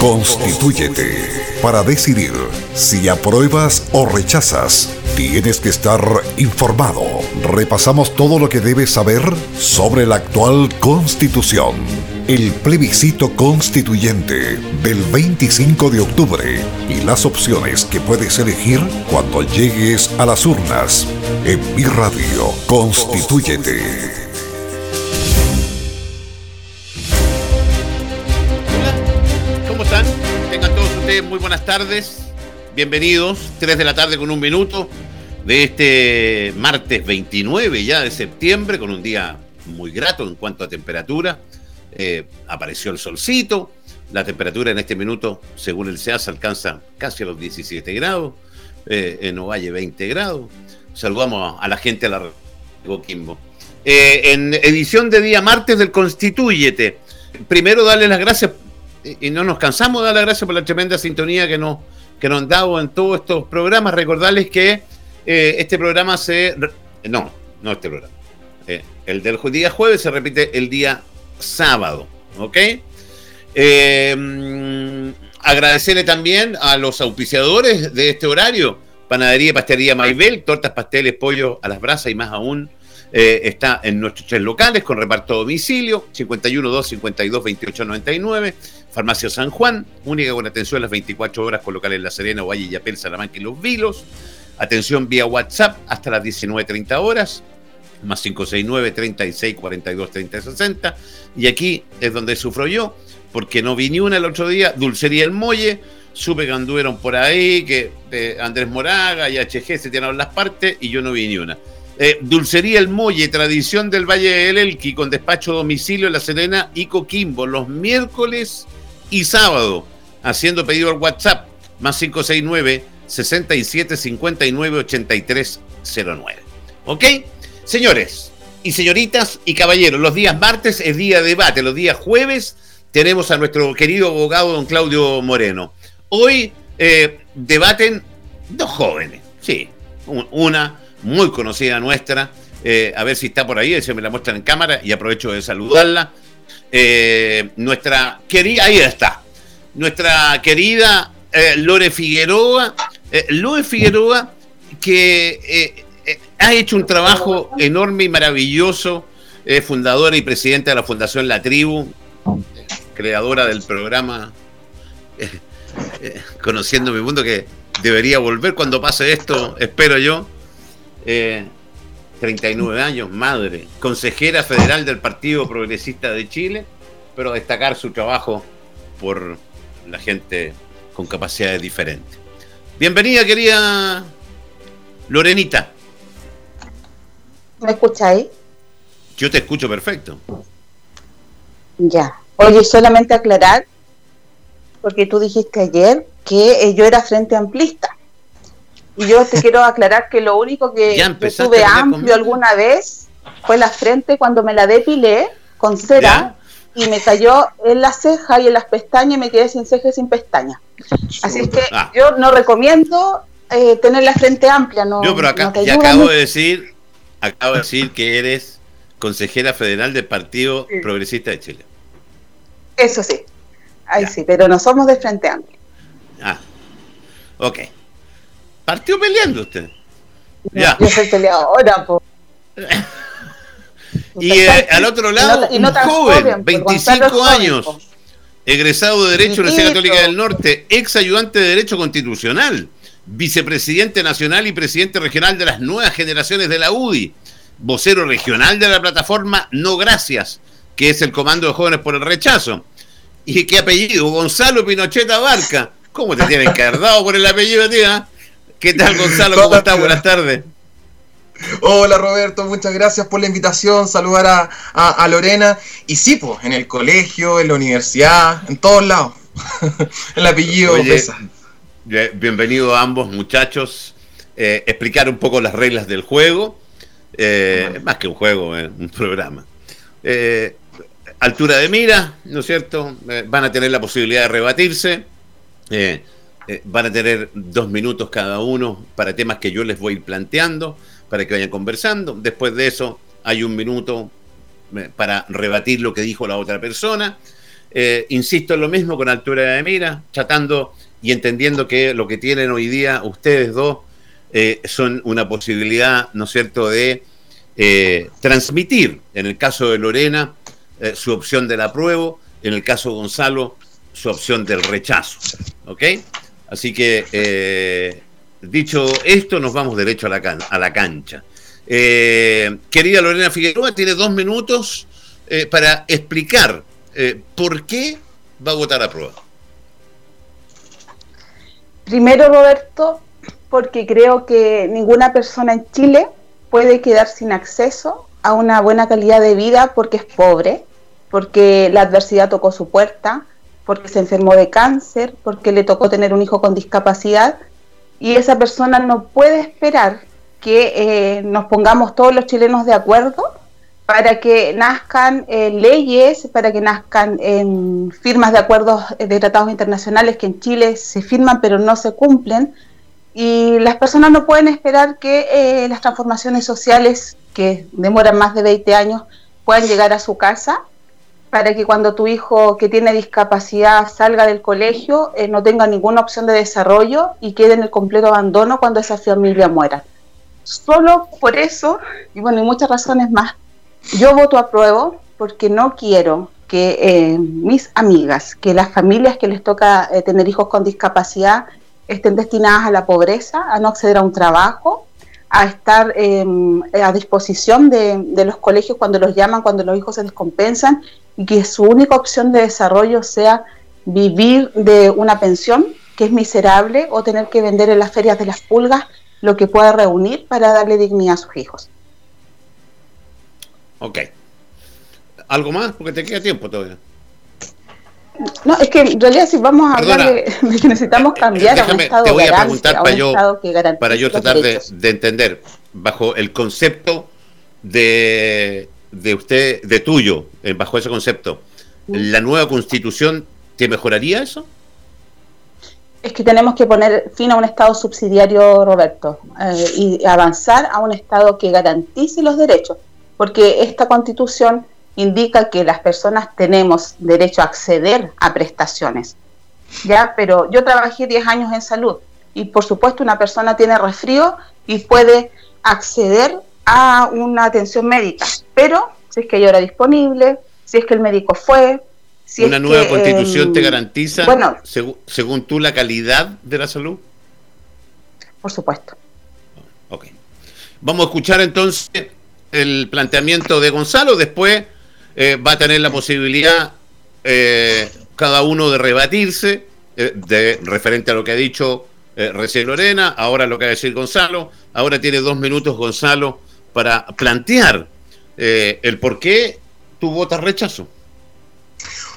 Constitúyete para decidir si apruebas o rechazas. Tienes que estar informado. Repasamos todo lo que debes saber sobre la actual constitución. El plebiscito constituyente del 25 de octubre y las opciones que puedes elegir cuando llegues a las urnas. En mi radio, Muy buenas tardes. Bienvenidos, 3 de la tarde con un minuto de este martes 29 ya de septiembre, con un día muy grato en cuanto a temperatura. Eh, apareció el solcito, la temperatura en este minuto, según el SEAS, alcanza casi a los 17 grados, eh, en Ovalle 20 grados. Saludamos a la gente a la Coquimbo. Eh, en edición de día martes del Constitúyete, primero darle las gracias y no nos cansamos de dar las gracias por la tremenda sintonía que nos, que nos han dado en todos estos programas. Recordarles que eh, este programa se... No, no este programa. Eh, el del día jueves se repite el día sábado. ¿Ok? Eh, agradecerle también a los auspiciadores de este horario. Panadería y Pastelería Maibel, tortas, pasteles, pollo a las brasas y más aún. está en nuestros tres locales con reparto a domicilio, 51 2 52 28 99. Farmacia San Juan, única con atención a las 24 horas con locales en La Serena, Valle, Yapel, Salamanca y Los Vilos. Atención vía WhatsApp hasta las 19.30 horas, más 569 36 42 30 60. Y aquí es donde sufro yo, porque no vi ni una el otro día. Dulcería El Molle, supe que anduvieron por ahí, que eh, Andrés Moraga y HG se tiraron las partes y yo no vi ni una. Eh, Dulcería El Molle, tradición del Valle del Elqui, con despacho domicilio en La Serena y Coquimbo, los miércoles y sábado, haciendo pedido al WhatsApp más 569 67 59 83 09. ¿Ok? Señores y señoritas y caballeros, los días martes es día de debate, los días jueves tenemos a nuestro querido abogado don Claudio Moreno. Hoy eh, debaten dos jóvenes, sí, una muy conocida nuestra, eh, a ver si está por ahí, se me la muestran en cámara y aprovecho de saludarla. Eh, nuestra querida, ahí está, nuestra querida eh, Lore Figueroa, eh, Lore Figueroa, que ha hecho un trabajo enorme y maravilloso, fundadora y presidenta de la Fundación La Tribu, creadora del programa Conociendo mi Mundo, que debería volver cuando pase esto, espero yo. 39 años, madre, consejera federal del Partido Progresista de Chile, pero destacar su trabajo por la gente con capacidades diferentes. Bienvenida, querida Lorenita. ¿Me escucháis? Yo te escucho perfecto. Ya. Oye, solamente aclarar, porque tú dijiste ayer que yo era frente amplista. Y yo te quiero aclarar que lo único que tuve amplio alguna vez fue la frente cuando me la depilé con cera y me cayó en la ceja y en las pestañas y me quedé sin ceja y sin pestañas. Así es que ah. yo no recomiendo eh, tener la frente amplia. No, yo, pero acá, ya acabo de decir, acabo de decir que eres consejera federal del Partido Progresista de Chile. Eso sí, ahí sí, pero no somos de frente amplia. Ah, ok. Partió peleando usted. Ya. Yo soy peleadora, po. y eh, al otro lado, un joven, 25 años, egresado de Derecho de la Universidad Católica del Norte, ex ayudante de Derecho Constitucional, vicepresidente nacional y presidente regional de las nuevas generaciones de la UDI, vocero regional de la plataforma No Gracias, que es el Comando de Jóvenes por el Rechazo. ¿Y qué apellido? Gonzalo Pinochet Abarca. ¿Cómo te tienen que por el apellido, tía? ¿Qué tal, Gonzalo? ¿Cómo estás? Buenas tardes. Hola Roberto, muchas gracias por la invitación, saludar a, Lorena. Y sí, pues, en el colegio, en la universidad, en todos lados. el apellido pesa. Bienvenido a ambos muchachos. Eh, explicar un poco las reglas del juego. Eh, más que un juego, eh, un programa. altura de mira, ¿no es cierto? van a tener la posibilidad de rebatirse. Eh, van a tener dos minutos cada uno para temas que yo les voy planteando, para que vayan conversando. Después de eso hay un minuto eh, para rebatir lo que dijo la otra persona. eh, insisto en lo mismo con altura de mira, tratando y entendiendo que lo que tienen hoy día ustedes dos son una posibilidad, ¿no es cierto?, de transmitir, en el caso de Lorena, su opción del apruebo, en el caso de Gonzalo, su opción del rechazo. ¿Ok? Así que, dicho esto, nos vamos derecho a la, a la cancha. querida Lorena Figueroa, tiene dos minutos para explicar eh, ¿por qué va a votar a prueba? Primero, Roberto, porque creo que ninguna persona en Chile puede quedar sin acceso a una buena calidad de vida porque es pobre, porque la adversidad tocó su puerta, porque se enfermó de cáncer, porque le tocó tener un hijo con discapacidad y esa persona no puede esperar que eh, nos pongamos todos los chilenos de acuerdo para que nazcan eh, leyes, para que nazcan em, firmas de acuerdos de tratados internacionales que en Chile se firman pero no se cumplen. Y las personas no pueden esperar que eh, las transformaciones sociales, que demoran más de 20 años, puedan llegar a su casa para que cuando tu hijo que tiene discapacidad salga del colegio eh, no tenga ninguna opción de desarrollo y quede en el completo abandono cuando esa familia muera. Solo por eso, y bueno, y muchas razones más, yo voto a prueba porque no quiero que eh, mis amigas, que las familias que les toca eh, tener hijos con discapacidad estén destinadas a la pobreza, a no acceder a un trabajo, a estar em, a disposición de, de, los colegios cuando los llaman, cuando los hijos se les compensan y que su única opción de desarrollo sea vivir de una pensión que es miserable o tener que vender en las ferias de las pulgas lo que pueda reunir para darle dignidad a sus hijos. Ok. ¿Algo más? Porque te queda tiempo todavía. No, es que en realidad si vamos a hablar de, que necesitamos eh, cambiar a un estado te voy a preguntar para yo, para yo tratar de, entender, bajo el concepto de, de usted, de tuyo, eh, bajo ese concepto, ¿la nueva constitución te mejoraría eso? Es que tenemos que poner fin a un Estado subsidiario, Roberto, eh, y avanzar a un Estado que garantice los derechos porque esta constitución indica que las personas tenemos derecho a acceder a prestaciones. ¿ya? Pero yo trabajé 10 años en salud y por supuesto una persona tiene resfrío y puede acceder a una atención médica, pero si es que hay hora disponible, si es que el médico fue, si ¿Una nueva constitución te em, garantiza, bueno, según tú, la calidad de la salud? Por supuesto. Ok. Vamos a escuchar entonces el planteamiento de Gonzalo, después eh, va a tener la posibilidad eh, cada uno de rebatirse eh, de referente a lo que ha dicho recién Lorena, ahora lo que va a decir Gonzalo, ahora tiene dos minutos Gonzalo para plantear el por qué tú votas rechazo.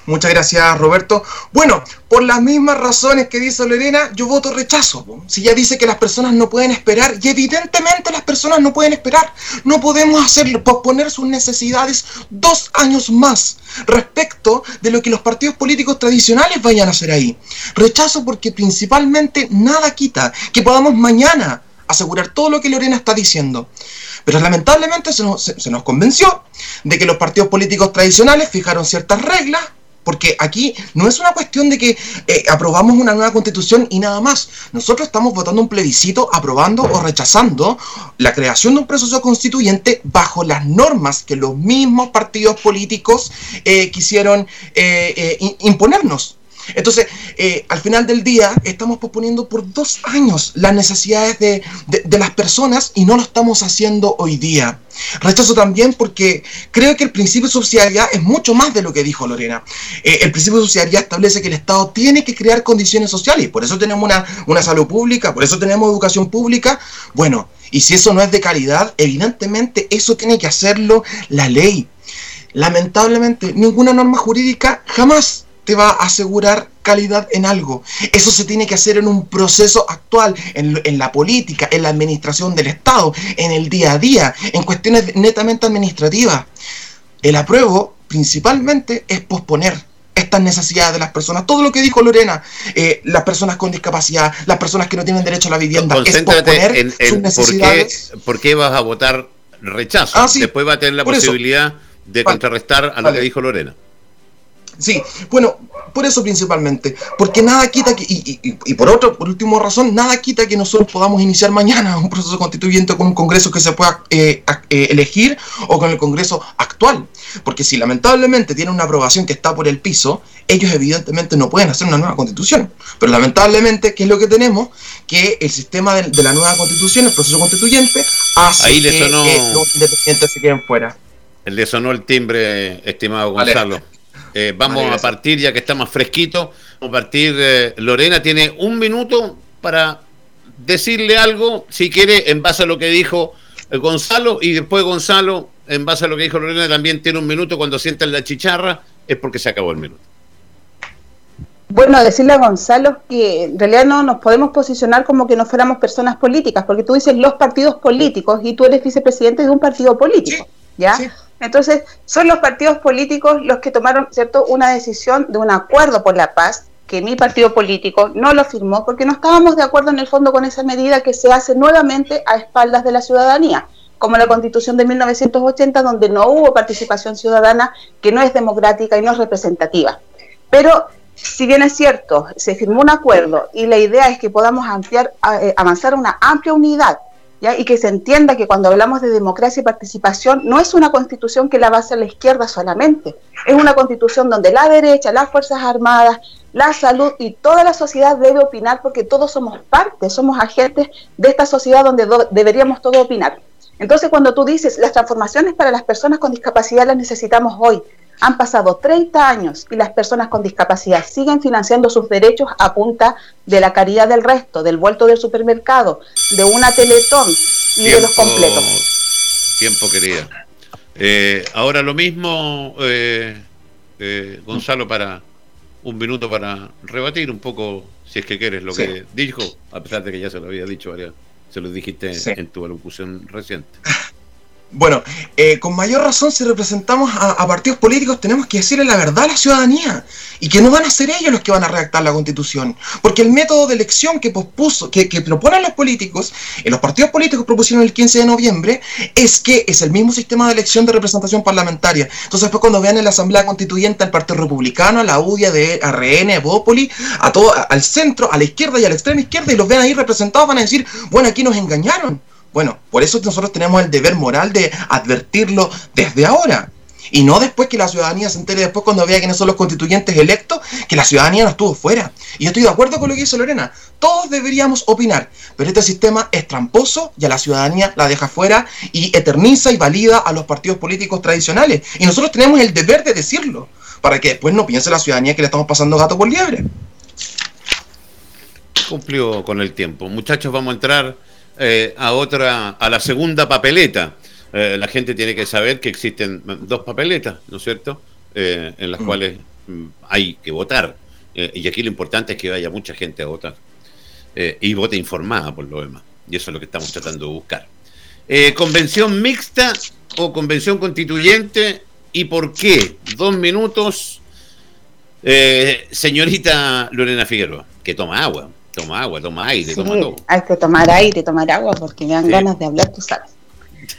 Muchas gracias, Roberto. Bueno, por las mismas razones que dice Lorena, yo voto rechazo. Si ya dice que las personas no pueden esperar, y evidentemente las personas no pueden esperar, no podemos hacerlo, posponer sus necesidades dos años más respecto de lo que los partidos políticos tradicionales vayan a hacer ahí. Rechazo porque principalmente nada quita que podamos mañana asegurar todo lo que Lorena está diciendo. Pero lamentablemente se nos, se nos, convenció de que los partidos políticos tradicionales fijaron ciertas reglas porque aquí no es una cuestión de que eh, aprobamos una nueva constitución y nada más. Nosotros estamos votando un plebiscito aprobando o rechazando la creación de un proceso constituyente bajo las normas que los mismos partidos políticos eh, quisieron eh, imponernos. Entonces, eh, al final del día, estamos posponiendo por dos años las necesidades de, las personas y no lo estamos haciendo hoy día. Rechazo también porque creo que el principio de subsidiariedad es mucho más de lo que dijo Lorena. Eh, el principio de subsidiariedad establece que el Estado tiene que crear condiciones sociales por eso tenemos una, una salud pública, por eso tenemos educación pública. Bueno, y si eso no es de calidad, evidentemente eso tiene que hacerlo la ley. Lamentablemente, ninguna norma jurídica jamás te va a asegurar calidad en algo. Eso se tiene que hacer en un proceso actual, en, la política, en la administración del Estado, en el día a día, en cuestiones netamente administrativas. El apruebo principalmente es posponer estas necesidades de las personas. Todo lo que dijo Lorena, eh, las personas con discapacidad, las personas que no tienen derecho a la vivienda, es posponer en, sus necesidades. Por qué, vas a votar rechazo? Ah, Después va a tener la posibilidad de contrarrestar a lo que dijo Lorena. Sí, bueno, por eso principalmente, porque nada quita que, y, por otra, por última razón, nada quita que nosotros podamos iniciar mañana un proceso constituyente con un Congreso que se pueda eh, eh, elegir o con el Congreso actual. Porque si lamentablemente tiene una aprobación que está por el piso, ellos evidentemente no pueden hacer una nueva constitución. Pero lamentablemente, ¿qué es lo que tenemos? Que el sistema de, la nueva constitución, el proceso constituyente, hace que, los independientes se queden fuera. Le sonó el timbre, estimado Gonzalo. Eh, vamos a partir, ya que está más fresquito, vamos a partir, eh, Lorena tiene un minuto para decirle algo, si quiere, en base a lo que dijo eh, Gonzalo, y después Gonzalo, en base a lo que dijo Lorena, también tiene un minuto cuando sientan la chicharra, es porque se acabó el minuto. Bueno, decirle a Gonzalo que en realidad no nos podemos posicionar como que no fuéramos personas políticas, porque tú dices los partidos políticos y tú eres vicepresidente de un partido político, ¿ya? Entonces, son los partidos políticos los que tomaron, ¿cierto?, una decisión de un acuerdo por la paz, que mi partido político no lo firmó porque no estábamos de acuerdo en el fondo con esa medida que se hace nuevamente a espaldas de la ciudadanía, como la Constitución de 1980, donde no hubo participación ciudadana, que no es democrática y no es representativa. Pero si bien es cierto, se firmó un acuerdo y la idea es que podamos ampliar, eh, avanzar una amplia unidad y que se entienda que cuando hablamos de democracia y participación no es una constitución que la base a la izquierda solamente, es una constitución donde la derecha, las Fuerzas Armadas, la salud y toda la sociedad debe opinar porque todos somos parte, somos agentes de esta sociedad donde deberíamos todos opinar. Entonces cuando tú dices las transformaciones para las personas con discapacidad las necesitamos hoy, han pasado 30 años y las personas con discapacidad siguen financiando sus derechos a punta de la caridad del resto, del vuelto del supermercado, de una teletón y de los completos. Tiempo, querida. Eh, ahora lo mismo, eh, eh, Gonzalo, para un minuto para rebatir un poco, si es que quieres, lo que dijo, a pesar de que ya se lo había dicho, se lo dijiste en tu alocución reciente. Bueno, eh, con mayor razón si representamos a, partidos políticos tenemos que decirle la verdad a la ciudadanía y que no van a ser ellos los que van a redactar la constitución, porque el método de elección que pospuso, que, proponen los políticos, los partidos políticos propusieron el 15 de noviembre, es que es el mismo sistema de elección de representación parlamentaria. Entonces después cuando vean en la Asamblea Constituyente al Partido Republicano, a la UDIA de RN, Bópoli, a todo, al centro, a la izquierda y a la extrema izquierda, y los vean ahí representados, van a decir, bueno, aquí nos engañaron bueno, por eso nosotros tenemos el deber moral de advertirlo desde ahora. Y no después que la ciudadanía se entere después cuando vea quiénes son los constituyentes electos, que la ciudadanía no estuvo fuera. Y yo estoy de acuerdo con lo que dice Lorena. Todos deberíamos opinar, pero este sistema es tramposo y a la ciudadanía la deja fuera y eterniza y valida a los partidos políticos tradicionales. Y nosotros tenemos el deber de decirlo, para que después no piense la ciudadanía que le estamos pasando gato por liebre. Cumplió con el tiempo. Muchachos, vamos a entrar eh, a otra, a la segunda papeleta. Eh, la gente tiene que saber que existen dos papeletas, ¿no es cierto? Eh, en las mm. cuales mm, hay que votar. y aquí lo importante es que vaya mucha gente a votar. y vote informada por lo demás. Y eso es lo que estamos tratando de buscar. convención mixta o convención constituyente y por qué. Dos minutos. señorita Lorena Figueroa, que toma agua. Toma agua, toma aire, toma todo. Hay que tomar aire, tomar agua, porque me dan ganas de hablar, tú sabes.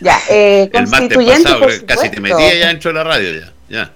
Ya, eh, constituyente. pasado, casi te metía ya dentro de la radio, ya. ya.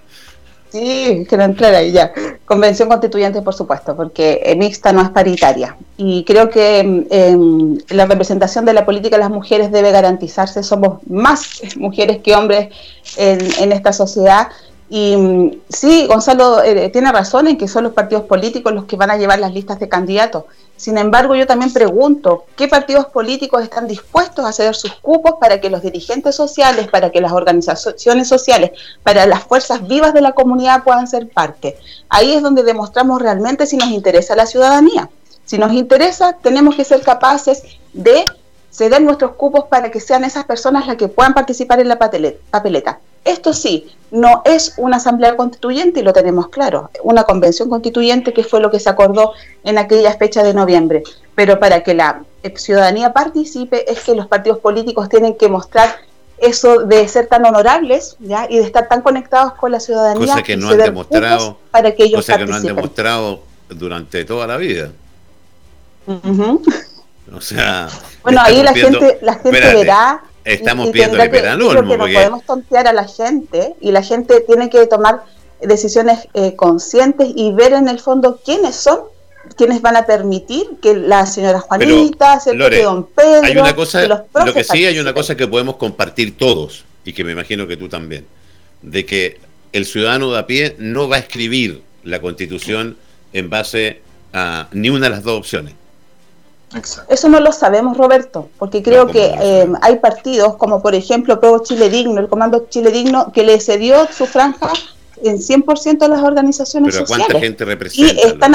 Sí, que no entrara ahí ya. Convención constituyente, por supuesto, porque eh, mixta no es paritaria. Y creo que em, em, la representación de la política de las mujeres debe garantizarse. Somos más mujeres que hombres en, en esta sociedad y mm, sí, Gonzalo eh, tiene razón en que son los partidos políticos los que van a llevar las listas de candidatos. Sin embargo, yo también pregunto, ¿qué partidos políticos están dispuestos a ceder sus cupos para que los dirigentes sociales, para que las organizaciones sociales, para las fuerzas vivas de la comunidad puedan ser parte? Ahí es donde demostramos realmente si nos interesa la ciudadanía. Si nos interesa, tenemos que ser capaces de ceder nuestros cupos para que sean esas personas las que puedan participar en la papeleta. Esto sí, no es una asamblea constituyente y lo tenemos claro, una convención constituyente que fue lo que se acordó en aquella fecha de noviembre. Pero para que la ciudadanía participe es que los partidos políticos tienen que mostrar eso de ser tan honorables ¿ya? y de estar tan conectados con la ciudadanía. Cosa que no han demostrado, para que ellos cosa que no han demostrado durante toda la vida. O sea, bueno, ahí la gente, la gente verá Estamos viendo el verano. Que no podemos tontear a la gente y la gente tiene que tomar decisiones eh, conscientes y ver en el fondo quiénes son quienes van a permitir que la señora Juanita, Lore, don Pedro, hay una cosa, lo que sí hay una cosa que podemos compartir todos y que me imagino que tú también, de que el ciudadano de a pie no va a escribir la Constitución en base a ni una de las dos opciones. Eso no lo sabemos, Roberto, porque creo que eh, hay partidos como por ejemplo Pueblo Chile Digno, el Comando Chile Digno, que le cedió su franja en 100% a las organizaciones Pero sociales. ¿cuánta gente representa? Y están,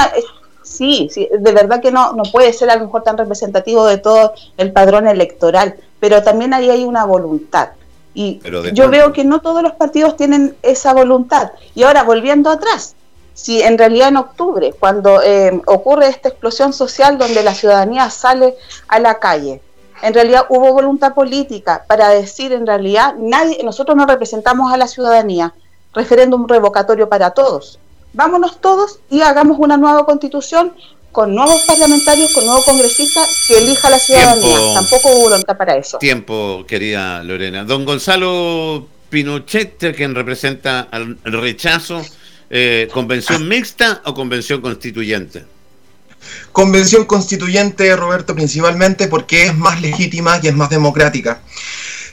sí, sí, de verdad que no, no puede ser a lo mejor tan representativo de todo el padrón electoral, pero también ahí hay una voluntad. Y yo veo que no todos los partidos tienen esa voluntad. Y ahora, volviendo atrás, si en realidad en octubre, cuando eh, ocurre esta explosión social donde la ciudadanía sale a la calle, en realidad hubo voluntad política para decir en realidad nadie, nosotros no representamos a la ciudadanía, referéndum revocatorio para todos. Vámonos todos y hagamos una nueva constitución con nuevos parlamentarios, con nuevos congresistas que elija la ciudadanía. Tampoco hubo voluntad para eso. Tiempo, querida Lorena. Don Gonzalo Pinochet, quien representa al rechazo, eh, ¿convención mixta o convención constituyente? Convención constituyente, Roberto, principalmente porque es más legítima y es más democrática.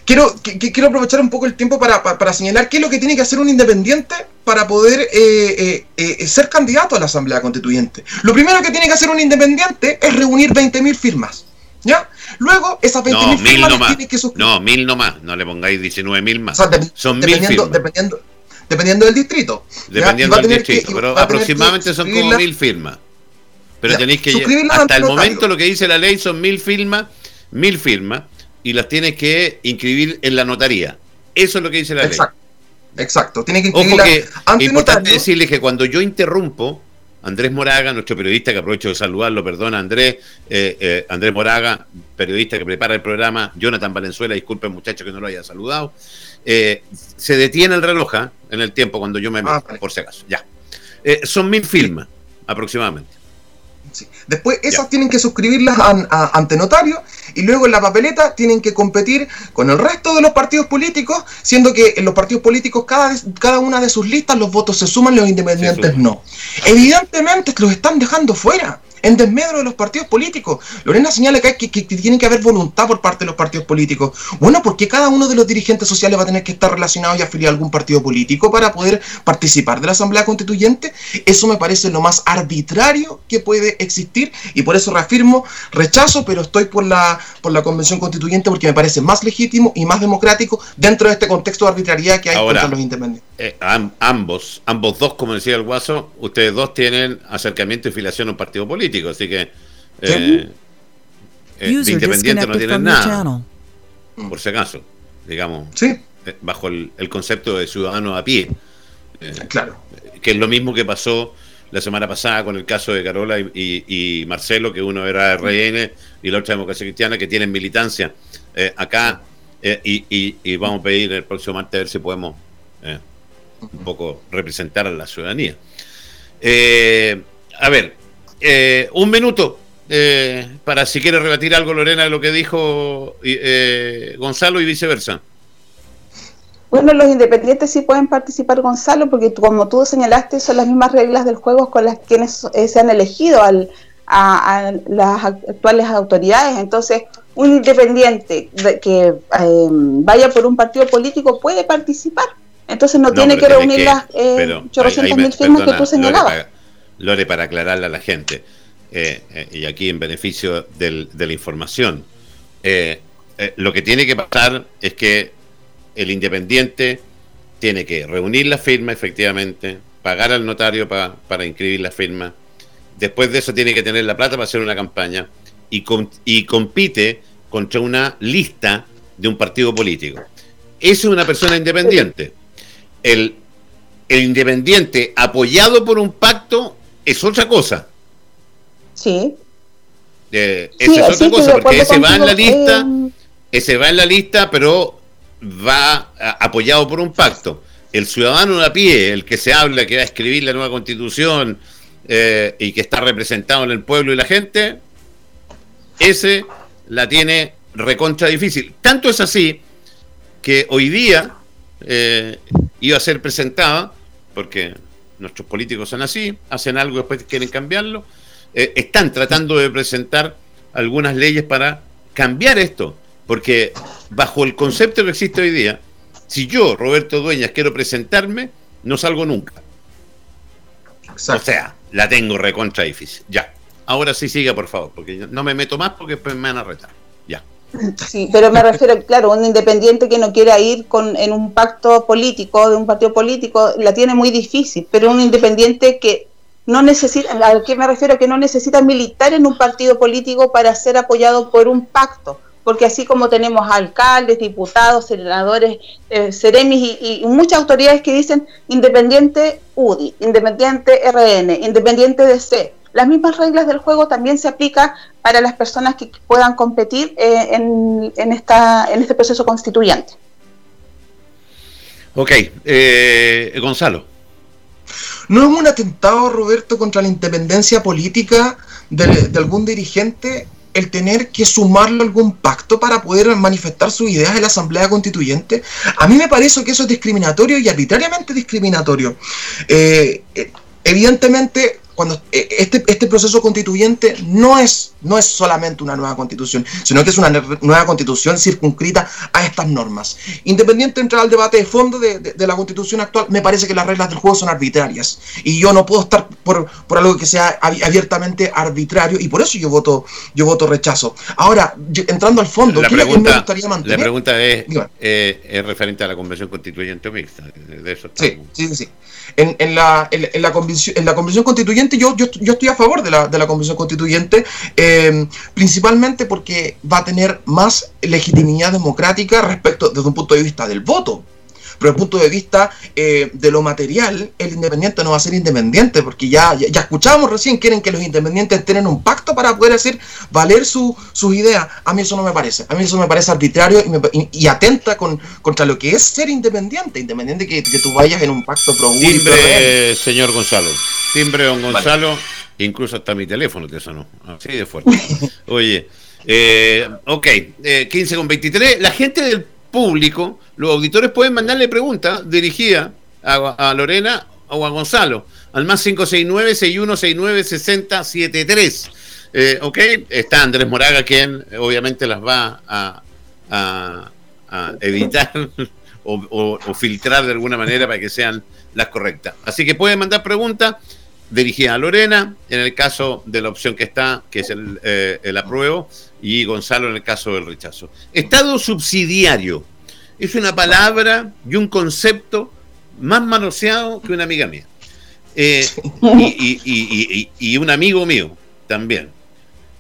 Quiero, quiero aprovechar un poco el tiempo para, señalar qué es lo que tiene que hacer un independiente para poder eh, eh, eh, ser candidato a la Asamblea Constituyente. Lo primero que tiene que hacer un independiente es reunir 20.000 firmas. ¿Ya? Luego, esas 20.000 no, firmas no tiene que suscribir. No, mil nomás, no le pongáis 19.000 más. son mil firmas. Dependiendo, dependiendo del distrito. Dependiendo del distrito, pero aproximadamente son como mil firmas. Pero tenéis que hasta el momento lo que dice la ley son mil firmas, mil firmas y las tienes que inscribir en la notaría. Eso es lo que dice la ley. Exacto, tiene que Ojo que es importante decirles que cuando yo interrumpo, Andrés Moraga, nuestro periodista, que aprovecho de saludarlo, perdona Andrés, eh, eh, Andrés Moraga, periodista que prepara el programa, Jonathan Valenzuela, disculpen muchachos que no lo haya saludado, eh, se detiene el reloj en el tiempo cuando yo me meto, ah, por si acaso, ya. son mil firmas aproximadamente. Después esas tienen que suscribirlas ante notario y luego en la papeleta tienen que competir con el resto de los partidos políticos, siendo que en los partidos políticos cada, cada una de sus listas los votos se suman, los independientes no. Evidentemente los están dejando fuera en desmedro de los partidos políticos. Lorena señala que, que, tiene que haber voluntad por parte de los partidos políticos. Bueno, ¿por qué cada uno de los dirigentes sociales va a tener que estar relacionado y afiliado a algún partido político para poder participar de la Asamblea Constituyente? Eso me parece lo más arbitrario que puede existir y por eso reafirmo rechazo, pero estoy por la, por la Convención Constituyente porque me parece más legítimo y más democrático dentro de este contexto de arbitrariedad que hay contra los independientes. Eh, ambos, ambos dos, como decía el Guaso, ustedes dos tienen acercamiento y filiación a un partido político así que eh, eh, independiente no tienen nada. Por si acaso, digamos, eh, bajo el, concepto de ciudadano a pie. claro. Que es lo mismo que pasó la semana pasada con el caso de Carola y, Marcelo, que uno era RN y la otra democracia cristiana, que tienen militancia acá. y, vamos a pedir el próximo martes a ver si podemos un poco representar a la ciudadanía. a ver, eh, un minuto eh, para si quiere rebatir algo, Lorena, de lo que dijo eh, Gonzalo y viceversa. Bueno, los independientes sí pueden participar, Gonzalo, porque como tú señalaste, son las mismas reglas del juego con las que se han elegido al, a, las actuales autoridades. Entonces, un independiente que vaya por un partido político puede participar. Entonces no, tiene que reunir las eh, mil firmas que tú señalabas. Lore, para aclararle a la gente, eh, eh, y aquí en beneficio de la información, eh, lo que tiene que pasar es que el independiente tiene que reunir la firma, efectivamente, pagar al notario para inscribir la firma, después de eso tiene que tener la plata para hacer una campaña y, y compite contra una lista de un partido político. Eso es una persona independiente. El, el independiente apoyado por un pacto es otra cosa. Sí. Eh, esa es otra cosa, porque ese va en la lista, ese va en la lista, pero va apoyado por un pacto. El ciudadano de a pie, el que se habla, que va a escribir la nueva constitución eh, y que está representado en el pueblo y la gente, ese la tiene recontra difícil. Tanto es así que hoy día eh, iba a ser presentada porque nuestros políticos son así, hacen algo y después quieren cambiarlo. Eh, están tratando de presentar algunas leyes para cambiar esto, porque bajo el concepto que existe hoy día, si yo, Roberto Dueñas, quiero presentarme, no salgo nunca. O sea, la tengo recontra difícil. Ya. Ahora sí siga, por favor, porque no me meto más porque después me van a retar. Ya. Sí, pero me refiero, claro, un independiente que no quiera ir con, en un pacto político, de un partido político, la tiene muy difícil, pero un independiente que no necesita, ¿a qué me refiero? Que no necesita militar en un partido político para ser apoyado por un pacto, porque así como tenemos alcaldes, diputados, senadores, eh, seremis y, muchas autoridades que dicen independiente UDI, independiente RN, independiente DC, las mismas reglas del juego también se aplican para las personas que puedan competir eh, en, en, esta, en este proceso constituyente. Ok, eh, Gonzalo. ¿No es un atentado, Roberto, contra la independencia política de, de algún dirigente el tener que sumarlo a algún pacto para poder manifestar sus ideas en la Asamblea Constituyente? A mí me parece que eso es discriminatorio y arbitrariamente discriminatorio. Eh, evidentemente, cuando eh, este, este proceso constituyente no es, no es solamente una nueva constitución, sino que es una nueva constitución circunscrita a estas normas. Independiente de entrar al debate de fondo de, la constitución actual, me parece que las reglas del juego son arbitrarias. Y yo no puedo estar por, por algo que sea abiertamente arbitrario, y por eso yo voto, yo voto rechazo. Ahora, entrando al fondo, la pregunta, me gustaría mantener? La pregunta es, eh, es referente a la convención constituyente mixta. De eso sí, sí, sí. En, en, la, en, la convención, en la convención constituyente yo, yo, yo estoy a favor de la, de la convención constituyente, eh, principalmente porque va a tener más legitimidad democrática respecto desde un punto de vista del voto. Pero desde el punto de vista eh, de lo material, el independiente no va a ser independiente, porque ya, ya, escuchábamos recién, quieren que los independientes tengan un pacto para poder hacer valer sus ideas. A mí eso no me parece. A mí eso me parece arbitrario y, atenta con, contra lo que es ser independiente. Independiente que, que tú vayas en un pacto pro Timbre, señor Gonzalo. Timbre, don Gonzalo. Incluso hasta mi teléfono te sonó. Así de fuerte. Oye. Eh, ok, eh, 15 con 23. La gente del público, los auditores pueden mandarle preguntas dirigidas a, Lorena o a Gonzalo al más 569-6169-6073. Eh, ok, está Andrés Moraga, quien obviamente las va a, a, editar o, filtrar de alguna manera para que sean las correctas. Así que pueden mandar preguntas dirigidas a Lorena, en el caso de la opción que está, que es el, eh, el apruebo, y Gonzalo en el caso del rechazo. Estado subsidiario es una palabra y un concepto más manoseado que una amiga mía. Eh, y, un amigo mío también.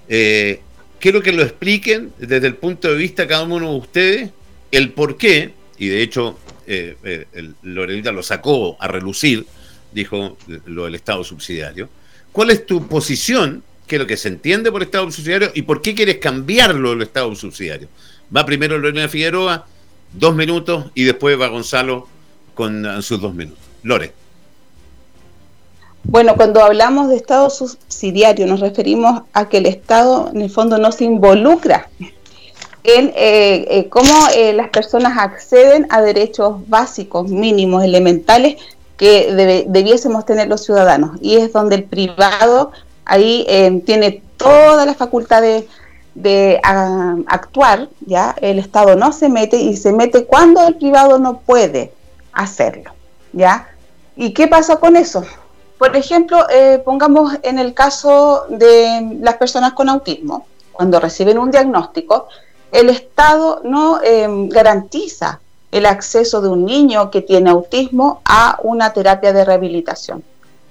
Eh, quiero que lo expliquen desde el punto de vista cada uno de ustedes el por qué, y de hecho eh, Lorelita lo sacó a relucir, dijo lo del Estado subsidiario. ¿Cuál es tu posición qué es lo que se entiende por Estado subsidiario y por qué quieres cambiarlo el Estado subsidiario. Va primero Lorena Figueroa, dos minutos, y después va Gonzalo con sus dos minutos. Lore. Bueno, cuando hablamos de Estado subsidiario nos referimos a que el Estado en el fondo no se involucra en eh, eh, cómo eh, las personas acceden a derechos básicos, mínimos, elementales que debiésemos tener los ciudadanos. Y es donde el privado ahí eh, tiene toda la facultad de, actuar, ¿ya? El Estado no se mete y se mete cuando el privado no puede hacerlo, ¿ya? ¿Y qué pasa con eso? Por ejemplo, eh, pongamos en el caso de las personas con autismo, cuando reciben un diagnóstico, el Estado no eh, garantiza el acceso de un niño que tiene autismo a una terapia de rehabilitación.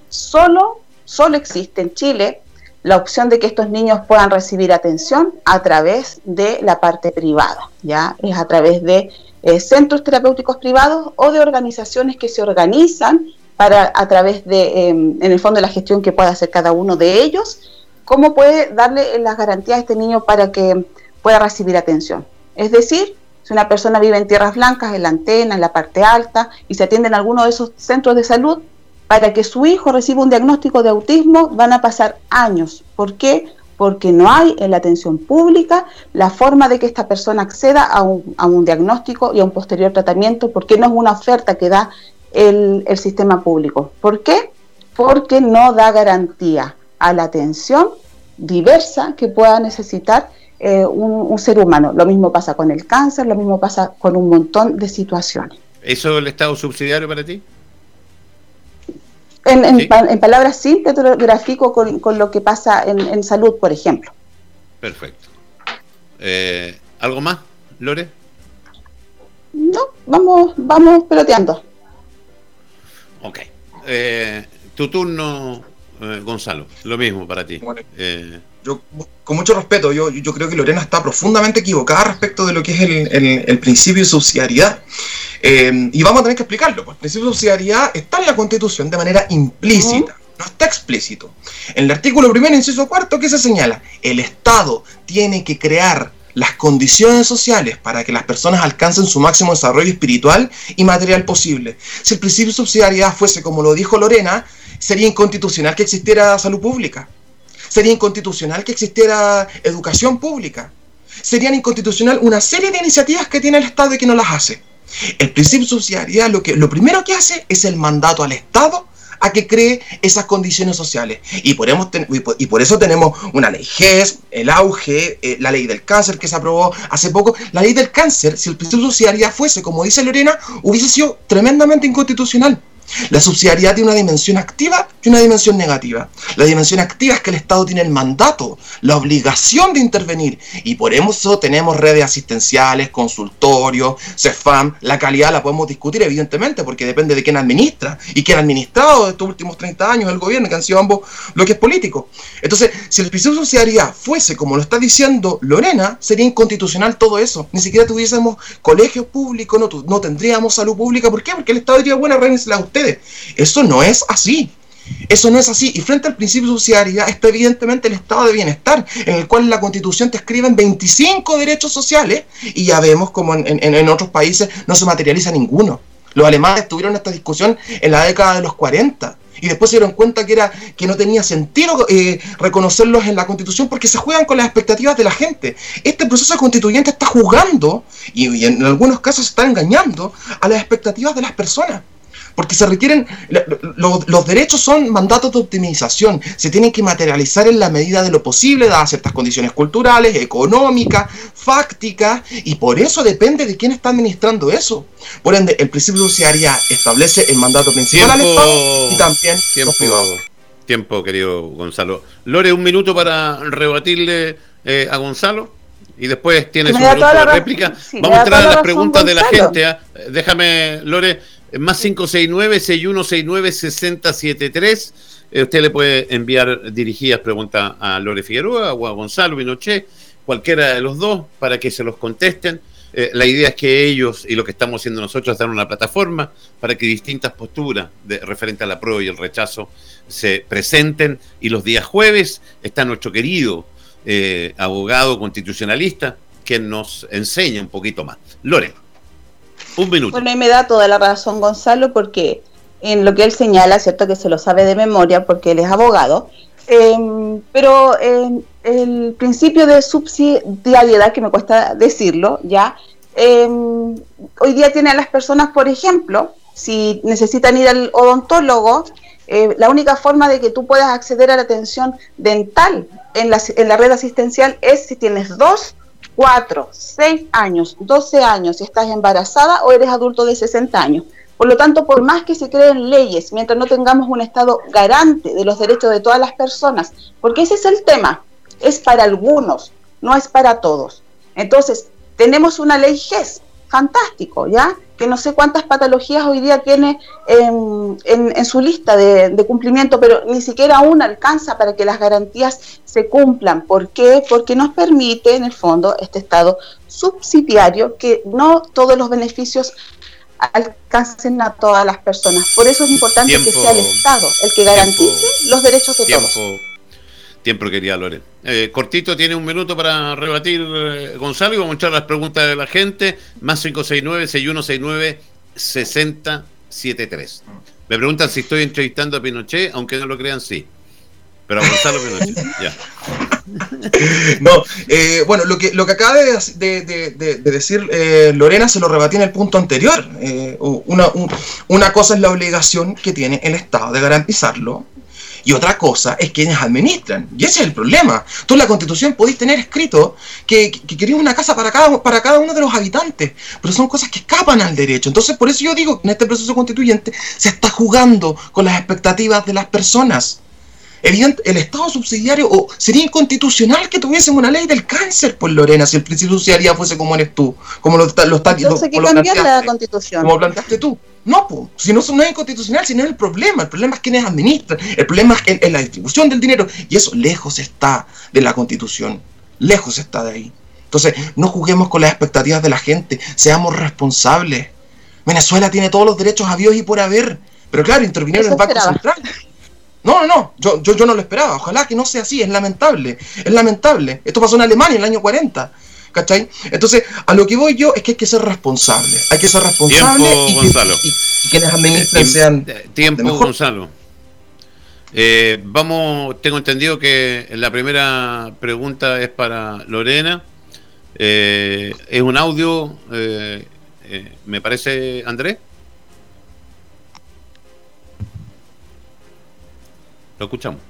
Solo solo existe en Chile la opción de que estos niños puedan recibir atención a través de la parte privada, ¿ya? Es a través de eh, centros terapéuticos privados o de organizaciones que se organizan para a través de, em, en el fondo, la gestión que pueda hacer cada uno de ellos, cómo puede darle las garantías a este niño para que pueda recibir atención. Es decir, si una persona vive en tierras blancas, en la antena, en la parte alta, y se atiende en alguno de esos centros de salud, para que su hijo reciba un diagnóstico de autismo van a pasar años. ¿Por qué? Porque no hay en la atención pública la forma de que esta persona acceda a un, diagnóstico y a un posterior tratamiento, porque no es una oferta que da el, sistema público. ¿Por qué? Porque no da garantía a la atención diversa que pueda necesitar eh, un, ser humano. Lo mismo pasa con el cáncer, lo mismo pasa con un montón de situaciones. ¿Eso es el Estado subsidiario para ti? En, palabras simples, te lo grafico con, lo que pasa en, salud, por ejemplo. Perfecto. Eh, ¿Algo más, Lore? No, vamos, vamos peloteando. Ok. Eh, tu turno, eh, Gonzalo. Lo mismo para ti. Eh, yo, con mucho respeto, yo, yo creo que Lorena está profundamente equivocada respecto de lo que es el, principio de subsidiariedad. y vamos a tener que explicarlo. Pues. El principio de subsidiariedad está en la Constitución de manera implícita. No está explícito. En el artículo primero, inciso cuarto, ¿qué se señala? El Estado tiene que crear las condiciones sociales para que las personas alcancen su máximo desarrollo espiritual y material posible. Si el principio de subsidiariedad fuese como lo dijo Lorena, sería inconstitucional que existiera salud pública. Sería inconstitucional que existiera educación pública. Serían inconstitucional una serie de iniciativas que tiene el Estado y que no las hace. El principio de subsidiariedad lo, que, lo primero que hace es el mandato al Estado a que cree esas condiciones sociales. Y por, eso tenemos una ley GES, el auge, eh, la ley del cáncer que se aprobó hace poco. La ley del cáncer, si el principio de subsidiariedad fuese, como dice Lorena, hubiese sido tremendamente inconstitucional. La subsidiariedad tiene una dimensión activa y una dimensión negativa. La dimensión activa es que el Estado tiene el mandato, la obligación de intervenir y por eso tenemos redes asistenciales, consultorios, CEFAM. La calidad la podemos discutir evidentemente porque depende de quién administra y quién ha administrado estos últimos 30 años el gobierno, que han sido ambos bloques políticos. Entonces, si el principio de subsidiariedad fuese como lo está diciendo Lorena, sería inconstitucional todo eso. Ni siquiera tuviésemos colegios públicos, no, no tendríamos salud pública. ¿Por qué? Porque el Estado diría, bueno, a usted eso no es así. Eso no es así. Y frente al principio de subsidiariedad está evidentemente el estado de bienestar, en el cual la constitución te escribe en 25 derechos sociales y ya vemos como en, otros países no se materializa ninguno. Los alemanes tuvieron esta discusión en la década de los 40 y después se dieron cuenta que, era, que no tenía sentido eh, reconocerlos en la constitución porque se juegan con las expectativas de la gente. Este proceso constituyente está jugando y en algunos casos está engañando a las expectativas de las personas porque se requieren, los derechos son mandatos de optimización, se tienen que materializar en la medida de lo posible, dadas ciertas condiciones culturales, económicas, fácticas, y por eso depende de quién está administrando eso. Por ende, el principio de sociedad establece el mandato principal al Estado y también tiempo, Tiempo, querido Gonzalo. Lore, un minuto para rebatirle eh, a Gonzalo y después tiene su minuto de réplica. Vamos a entrar a las preguntas de la gente. ¿ah? Déjame, Lore, más 569-6169-6073. Eh, usted le puede enviar dirigidas preguntas a Lore Figueroa o a Gonzalo Pinochet, cualquiera de los dos, para que se los contesten. Eh, la idea es que ellos y lo que estamos haciendo nosotros es dar una plataforma para que distintas posturas de, referente a la prueba y el rechazo se presenten. Y los días jueves está nuestro querido eh, abogado constitucionalista que nos enseña un poquito más. Lore. Un minuto. Bueno, y me da toda la razón Gonzalo porque en lo que él señala, cierto que se lo sabe de memoria porque él es abogado, em, pero em, el principio de subsidiariedad, que me cuesta decirlo, ya, em, hoy día tiene a las personas, por ejemplo, si necesitan ir al odontólogo, eh, la única forma de que tú puedas acceder a la atención dental en la, en la red asistencial es si tienes dos 4, 6 años, 12 años si estás embarazada o eres adulto de 60 años. Por lo tanto, por más que se creen leyes, mientras no tengamos un Estado garante de los derechos de todas las personas, porque ese es el tema, es para algunos, no es para todos. Entonces, tenemos una ley GES, fantástico, ¿ya? Que no sé cuántas patologías hoy día tiene en, su lista de, cumplimiento, pero ni siquiera aún alcanza para que las garantías se cumplan. ¿Por qué? Porque nos permite, en el fondo, este Estado subsidiario que no todos los beneficios alcancen a todas las personas. Por eso es importante que sea el Estado el que garantice los derechos de todos. Tiempo quería Lore. Eh, cortito, tiene un minuto para rebatir eh, Gonzalo y vamos a echar las preguntas de la gente. Más 569-6169-6073. Me preguntan si estoy entrevistando a Pinochet, aunque no lo crean, sí. pero a Gonzalo Pinochet, ya. No, eh, bueno, lo que, lo que acaba de, decir eh, Lorena se lo rebatí en el punto anterior. Eh, una, una cosa es la obligación que tiene el Estado de garantizarlo, y otra cosa es quienes administran. Y ese es el problema. Tú en la constitución podéis tener escrito que, que, una casa para cada, para cada uno de los habitantes, pero son cosas que escapan al derecho. Entonces, por eso yo digo que en este proceso constituyente se está jugando con las expectativas de las personas. Evidente, el Estado subsidiario, o sería inconstitucional que tuviésemos una ley del cáncer, por Lorena, si el principio de subsidiariedad fuese como eres tú, como lo, está Entonces, ¿qué cambiar la constitución? Como planteaste tú. No, pues, si no, no es inconstitucional, si no es el problema. El problema es quienes administran. El problema es, la distribución del dinero. Y eso lejos está de la constitución. Lejos está de ahí. Entonces, no juguemos con las expectativas de la gente. Seamos responsables. Venezuela tiene todos los derechos a Dios y por haber. Pero claro, intervinieron en el Banco Central. No, no, no, yo, yo, yo no lo esperaba. Ojalá que no sea así, es lamentable. Es lamentable. Esto pasó en Alemania en el año 40. ¿Cachai? Entonces, a lo que voy yo es que hay que ser responsable. Hay que ser responsable y, Gonzalo. y, quienes administran sean. Tiempo, Gonzalo. Eh, vamos, tengo entendido que la primera pregunta es para Lorena. Eh, es un audio, eh, me parece, Andrés. Lo escuchamos.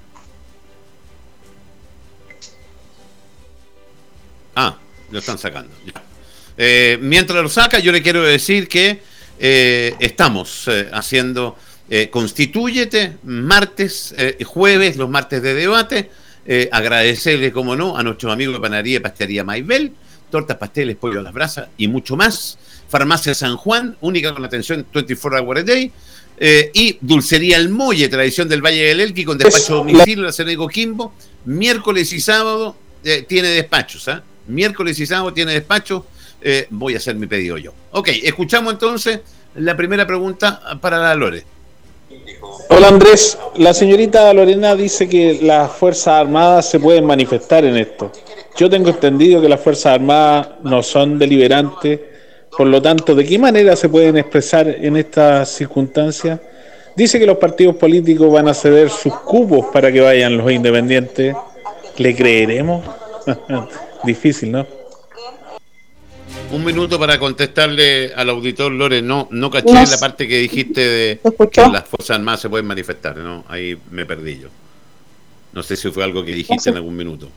Ah, lo están sacando. Eh, mientras lo saca, yo le quiero decir que eh, estamos eh, haciendo Constitúyete martes, jueves, los martes de debate. agradecerle, como no, a nuestros amigos de Panadería Pastelería Maibel, tortas, pasteles, pollo a las brasas y mucho más. Farmacia San Juan, única con atención 24 hours a day. Y Dulcería El Molle, tradición del Valle del Elqui, con despacho a domicilio, la Senego Quimbo. Miércoles y sábado tiene despachos, ¿ah? miércoles y sábado tiene despacho, eh, voy a hacer mi pedido yo. Ok, escuchamos entonces la primera pregunta para la Lore. Hola Andrés, la señorita Lorena dice que las Fuerzas Armadas se pueden manifestar en esto. Yo tengo entendido que las Fuerzas Armadas no son deliberantes, por lo tanto, ¿de qué manera se pueden expresar en estas circunstancias? Dice que los partidos políticos van a ceder sus cupos para que vayan los independientes. ¿Le creeremos? Difícil, ¿no? Un minuto para contestarle al auditor Lore. No, no caché la parte que dijiste de que las Fuerzas Armadas se pueden manifestar. ¿no? Ahí me perdí yo. No sé si fue algo que dijiste en algún minuto.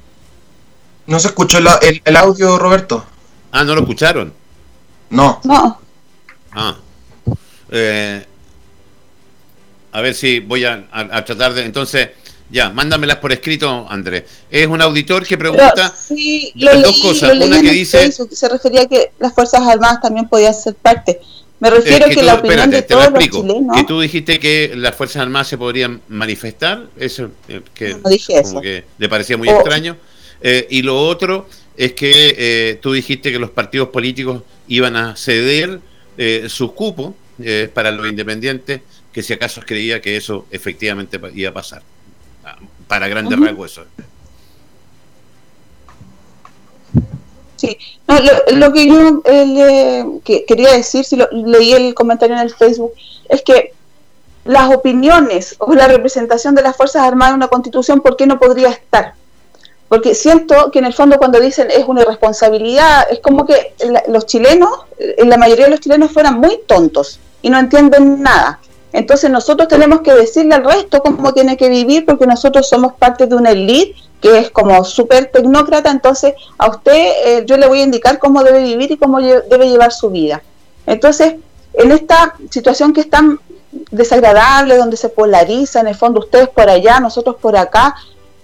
¿No se escuchó el, audio, Roberto? Ah, ¿no lo escucharon? No. No. Ah. Eh, a ver si voy a, a tratar de. Entonces, ya, mándamelas por escrito, Andrés. Es un auditor que pregunta sí, dos cosas. Una que dice. se refería a que las Fuerzas Armadas también podían ser parte. Me refiero a que, la opinión de todos los chilenos. Que tú dijiste que las Fuerzas Armadas se podrían manifestar. Eso, eh, que, no dije eso. que le parecía muy extraño. Eh, y lo otro es que eh, tú dijiste que los partidos políticos iban a ceder sus cupos para los independientes, que si acaso creía que eso efectivamente iba a pasar. Para grandes uh Sí, lo, que yo eh, quería decir, si lo, leí el comentario en el Facebook, es que las opiniones o la representación de las Fuerzas Armadas en una constitución, ¿por qué no podría estar? Porque siento que en el fondo cuando dicen es una irresponsabilidad, es como que los chilenos, la mayoría de los chilenos fueran muy tontos y no entienden nada. Entonces nosotros tenemos que decirle al resto cómo tiene que vivir porque nosotros somos parte de una elite que es como súper tecnócrata, entonces a usted eh, yo le voy a indicar cómo debe vivir y cómo debe llevar su vida. Entonces, en esta situación que es tan desagradable, donde se polariza, en el fondo ustedes por allá, nosotros por acá,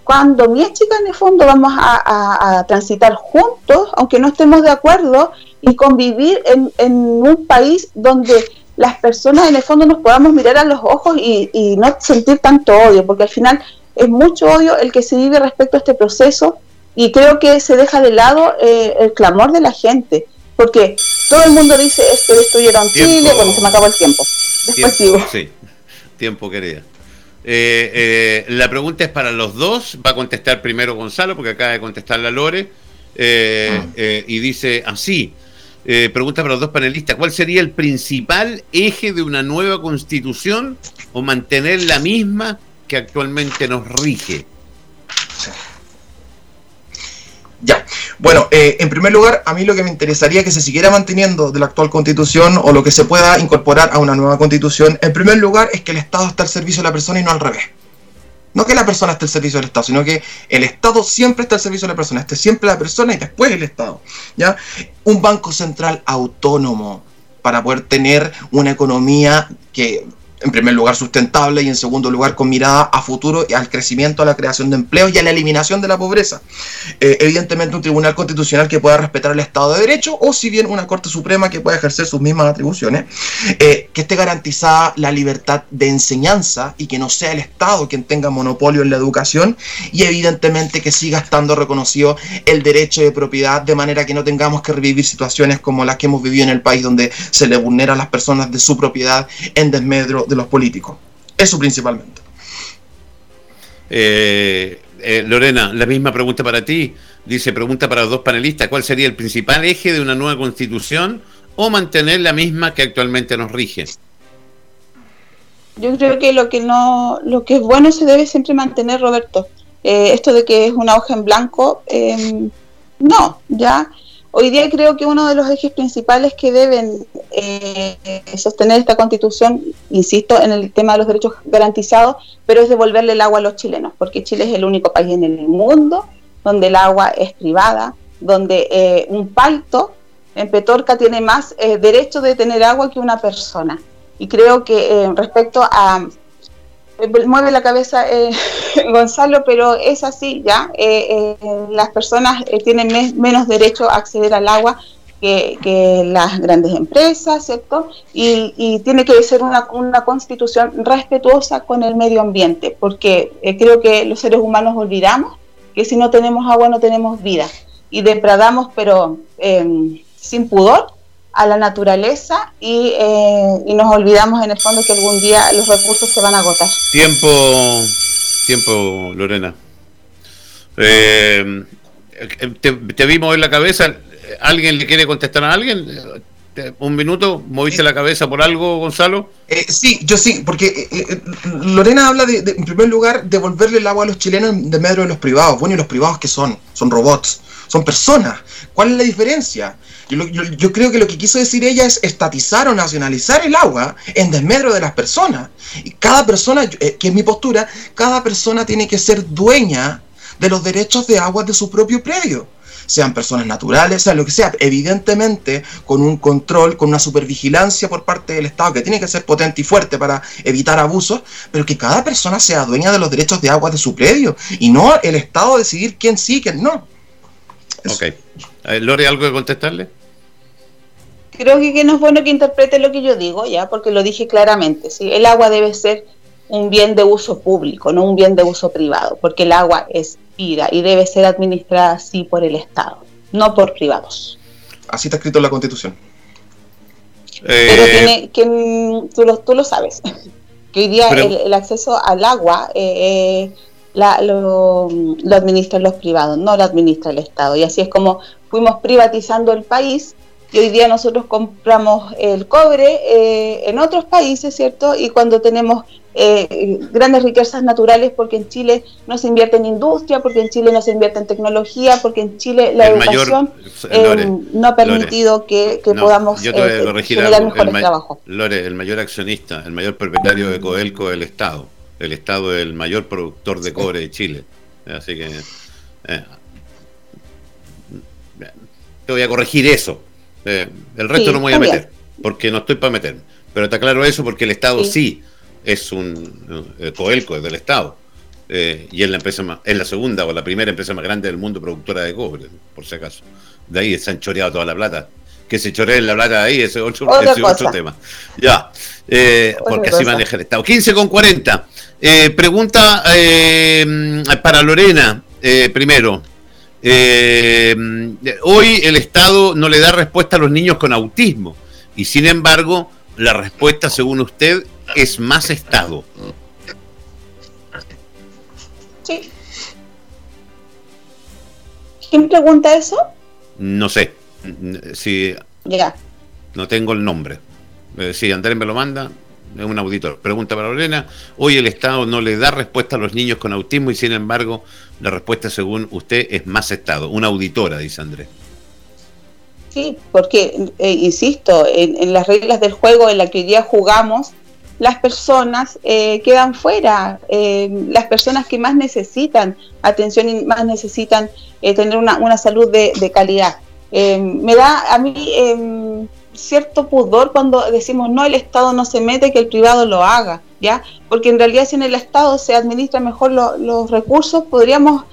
cuando mi chica en el fondo vamos a, transitar juntos, aunque no estemos de acuerdo, y convivir en, en un país donde las personas en el fondo nos podamos mirar a los ojos y, no sentir tanto odio, porque al final es mucho odio el que se vive respecto a este proceso y creo que se deja de lado eh, el clamor de la gente, porque todo el mundo dice es que destruyeron Chile, bueno, se me acabó el tiempo. Después sigo. Sí, tiempo querida. Eh, eh, la pregunta es para los dos, va a contestar primero Gonzalo, porque acaba de contestar la Lore, ah. y dice así. Eh, pregunta para los dos panelistas, ¿cuál sería el principal eje de una nueva constitución o mantener la misma que actualmente nos rige? Eh, en primer lugar, a mí lo que me interesaría que se siguiera manteniendo de la actual constitución o lo que se pueda incorporar a una nueva constitución, en primer lugar es que el Estado está al servicio de la persona y no al revés. No que la persona esté al servicio del Estado, sino que el Estado siempre está al servicio de la persona, esté siempre la persona y después el Estado. ¿ya? Un banco central autónomo para poder tener una economía que en primer lugar sustentable y en segundo lugar con mirada a futuro y al crecimiento, a la creación de empleo y a la eliminación de la pobreza. Eh, evidentemente un tribunal constitucional que pueda respetar el Estado de Derecho o si bien una Corte Suprema que pueda ejercer sus mismas atribuciones, eh, que esté garantizada la libertad de enseñanza y que no sea el Estado quien tenga monopolio en la educación y evidentemente que siga estando reconocido el derecho de propiedad de manera que no tengamos que revivir situaciones como las que hemos vivido en el país donde se le vulnera a las personas de su propiedad en desmedro de los políticos. Eso principalmente. Eh, eh, Lorena, la misma pregunta para ti. Dice, pregunta para los dos panelistas, ¿cuál sería el principal eje de una nueva constitución o mantener la misma que actualmente nos rige? Yo creo que lo que no, lo que es bueno se debe siempre mantener, Roberto. Eh, esto de que es una hoja en blanco, no, ya Hoy día creo que uno de los ejes principales que deben eh, sostener esta constitución, insisto, en el tema de los derechos garantizados, pero es devolverle el agua a los chilenos, porque Chile es el único país en el mundo donde el agua es privada, donde eh, un palto en Petorca tiene más eh, derecho de tener agua que una persona. Y creo que respecto a eh, mueve la cabeza eh, Gonzalo, pero es así, ¿ya? Eh, las personas tienen menos derecho a acceder al agua que, las grandes empresas, ¿cierto? Y, tiene que ser una, una, constitución respetuosa con el medio ambiente, porque creo que los seres humanos olvidamos que si no tenemos agua no tenemos vida y depredamos, pero sin pudor, a la naturaleza eh, y, nos olvidamos en el fondo que algún día los recursos se van a agotar. Tiempo, tiempo, Lorena. Eh, te, te, vi mover la cabeza. ¿Alguien le quiere contestar a alguien? Un minuto, ¿moviste la cabeza por algo, Gonzalo? Eh, sí, yo sí, porque Lorena habla de, en primer lugar, devolverle el agua a los chilenos de medio de los privados. Bueno, ¿y los privados qué son? Son robots, son personas. ¿Cuál es la diferencia? Yo, creo que lo que quiso decir ella es estatizar o nacionalizar el agua en desmedro de las personas. Y cada persona, eh, que es mi postura, cada persona tiene que ser dueña de los derechos de agua de su propio predio sean personas naturales, sea lo que sea, evidentemente con un control, con una supervigilancia por parte del Estado que tiene que ser potente y fuerte para evitar abusos, pero que cada persona sea dueña de los derechos de agua de su predio y no el Estado decidir quién sí y quién no. Ok. Lore, ¿algo que contestarle? Creo que, no es bueno que interprete lo que yo digo, ya, porque lo dije claramente. ¿sí? El agua debe ser un bien de uso público, no un bien de uso privado, porque el agua es vida y debe ser administrada así por el Estado, no por privados. Así está escrito en la Constitución. Pero eh, tiene que mm, tú lo, tú lo sabes, que hoy día el, acceso al agua eh, eh lo, lo administran los privados, no lo administra el Estado. Y así es como fuimos privatizando el país y hoy día nosotros compramos el cobre eh, en otros países, ¿cierto? Y cuando tenemos eh, grandes riquezas naturales, porque en Chile no se invierte en industria, porque en Chile no se invierte en tecnología, porque en Chile la educación eh, no ha permitido que, podamos generar mejores trabajos. Lore, el mayor accionista, el mayor propietario de Codelco es el Estado. El Estado es el mayor productor de cobre de Chile. Así que... te voy a corregir eso eh, el resto no me voy a meter, porque no estoy para meterme. Pero está claro eso porque el Estado sí, es un eh, Coelco, es del Estado. Eh, y es la empresa más, es la segunda o la primera empresa más grande del mundo productora de cobre, por si acaso. De ahí se han choreado toda la plata. Que se choree la plata de ahí, ese es otro, otro tema. Ya, porque así maneja el Estado. 15 con 40. Pregunta para Lorena, primero. Eh, hoy el Estado no le da respuesta a los niños con autismo y sin embargo la respuesta, según usted, es más Estado. Sí. ¿Quién pregunta eso? No sé. Si ya. No tengo el nombre. Eh, si Andrés me lo manda, es un auditor. Pregunta para Lorena. Hoy el Estado no le da respuesta a los niños con autismo y sin embargo la respuesta según usted es más Estado. Una auditora, dice Andrés. Sí, porque, eh, insisto, en, las reglas del juego en la que ya jugamos, las personas eh, quedan fuera, eh, las personas que más necesitan atención y más necesitan tener una, salud de, de calidad. me da a mí cierto pudor cuando decimos no, el Estado no se mete, que el privado lo haga, ¿ya? Porque en realidad si en el Estado se administra mejor los recursos, podríamos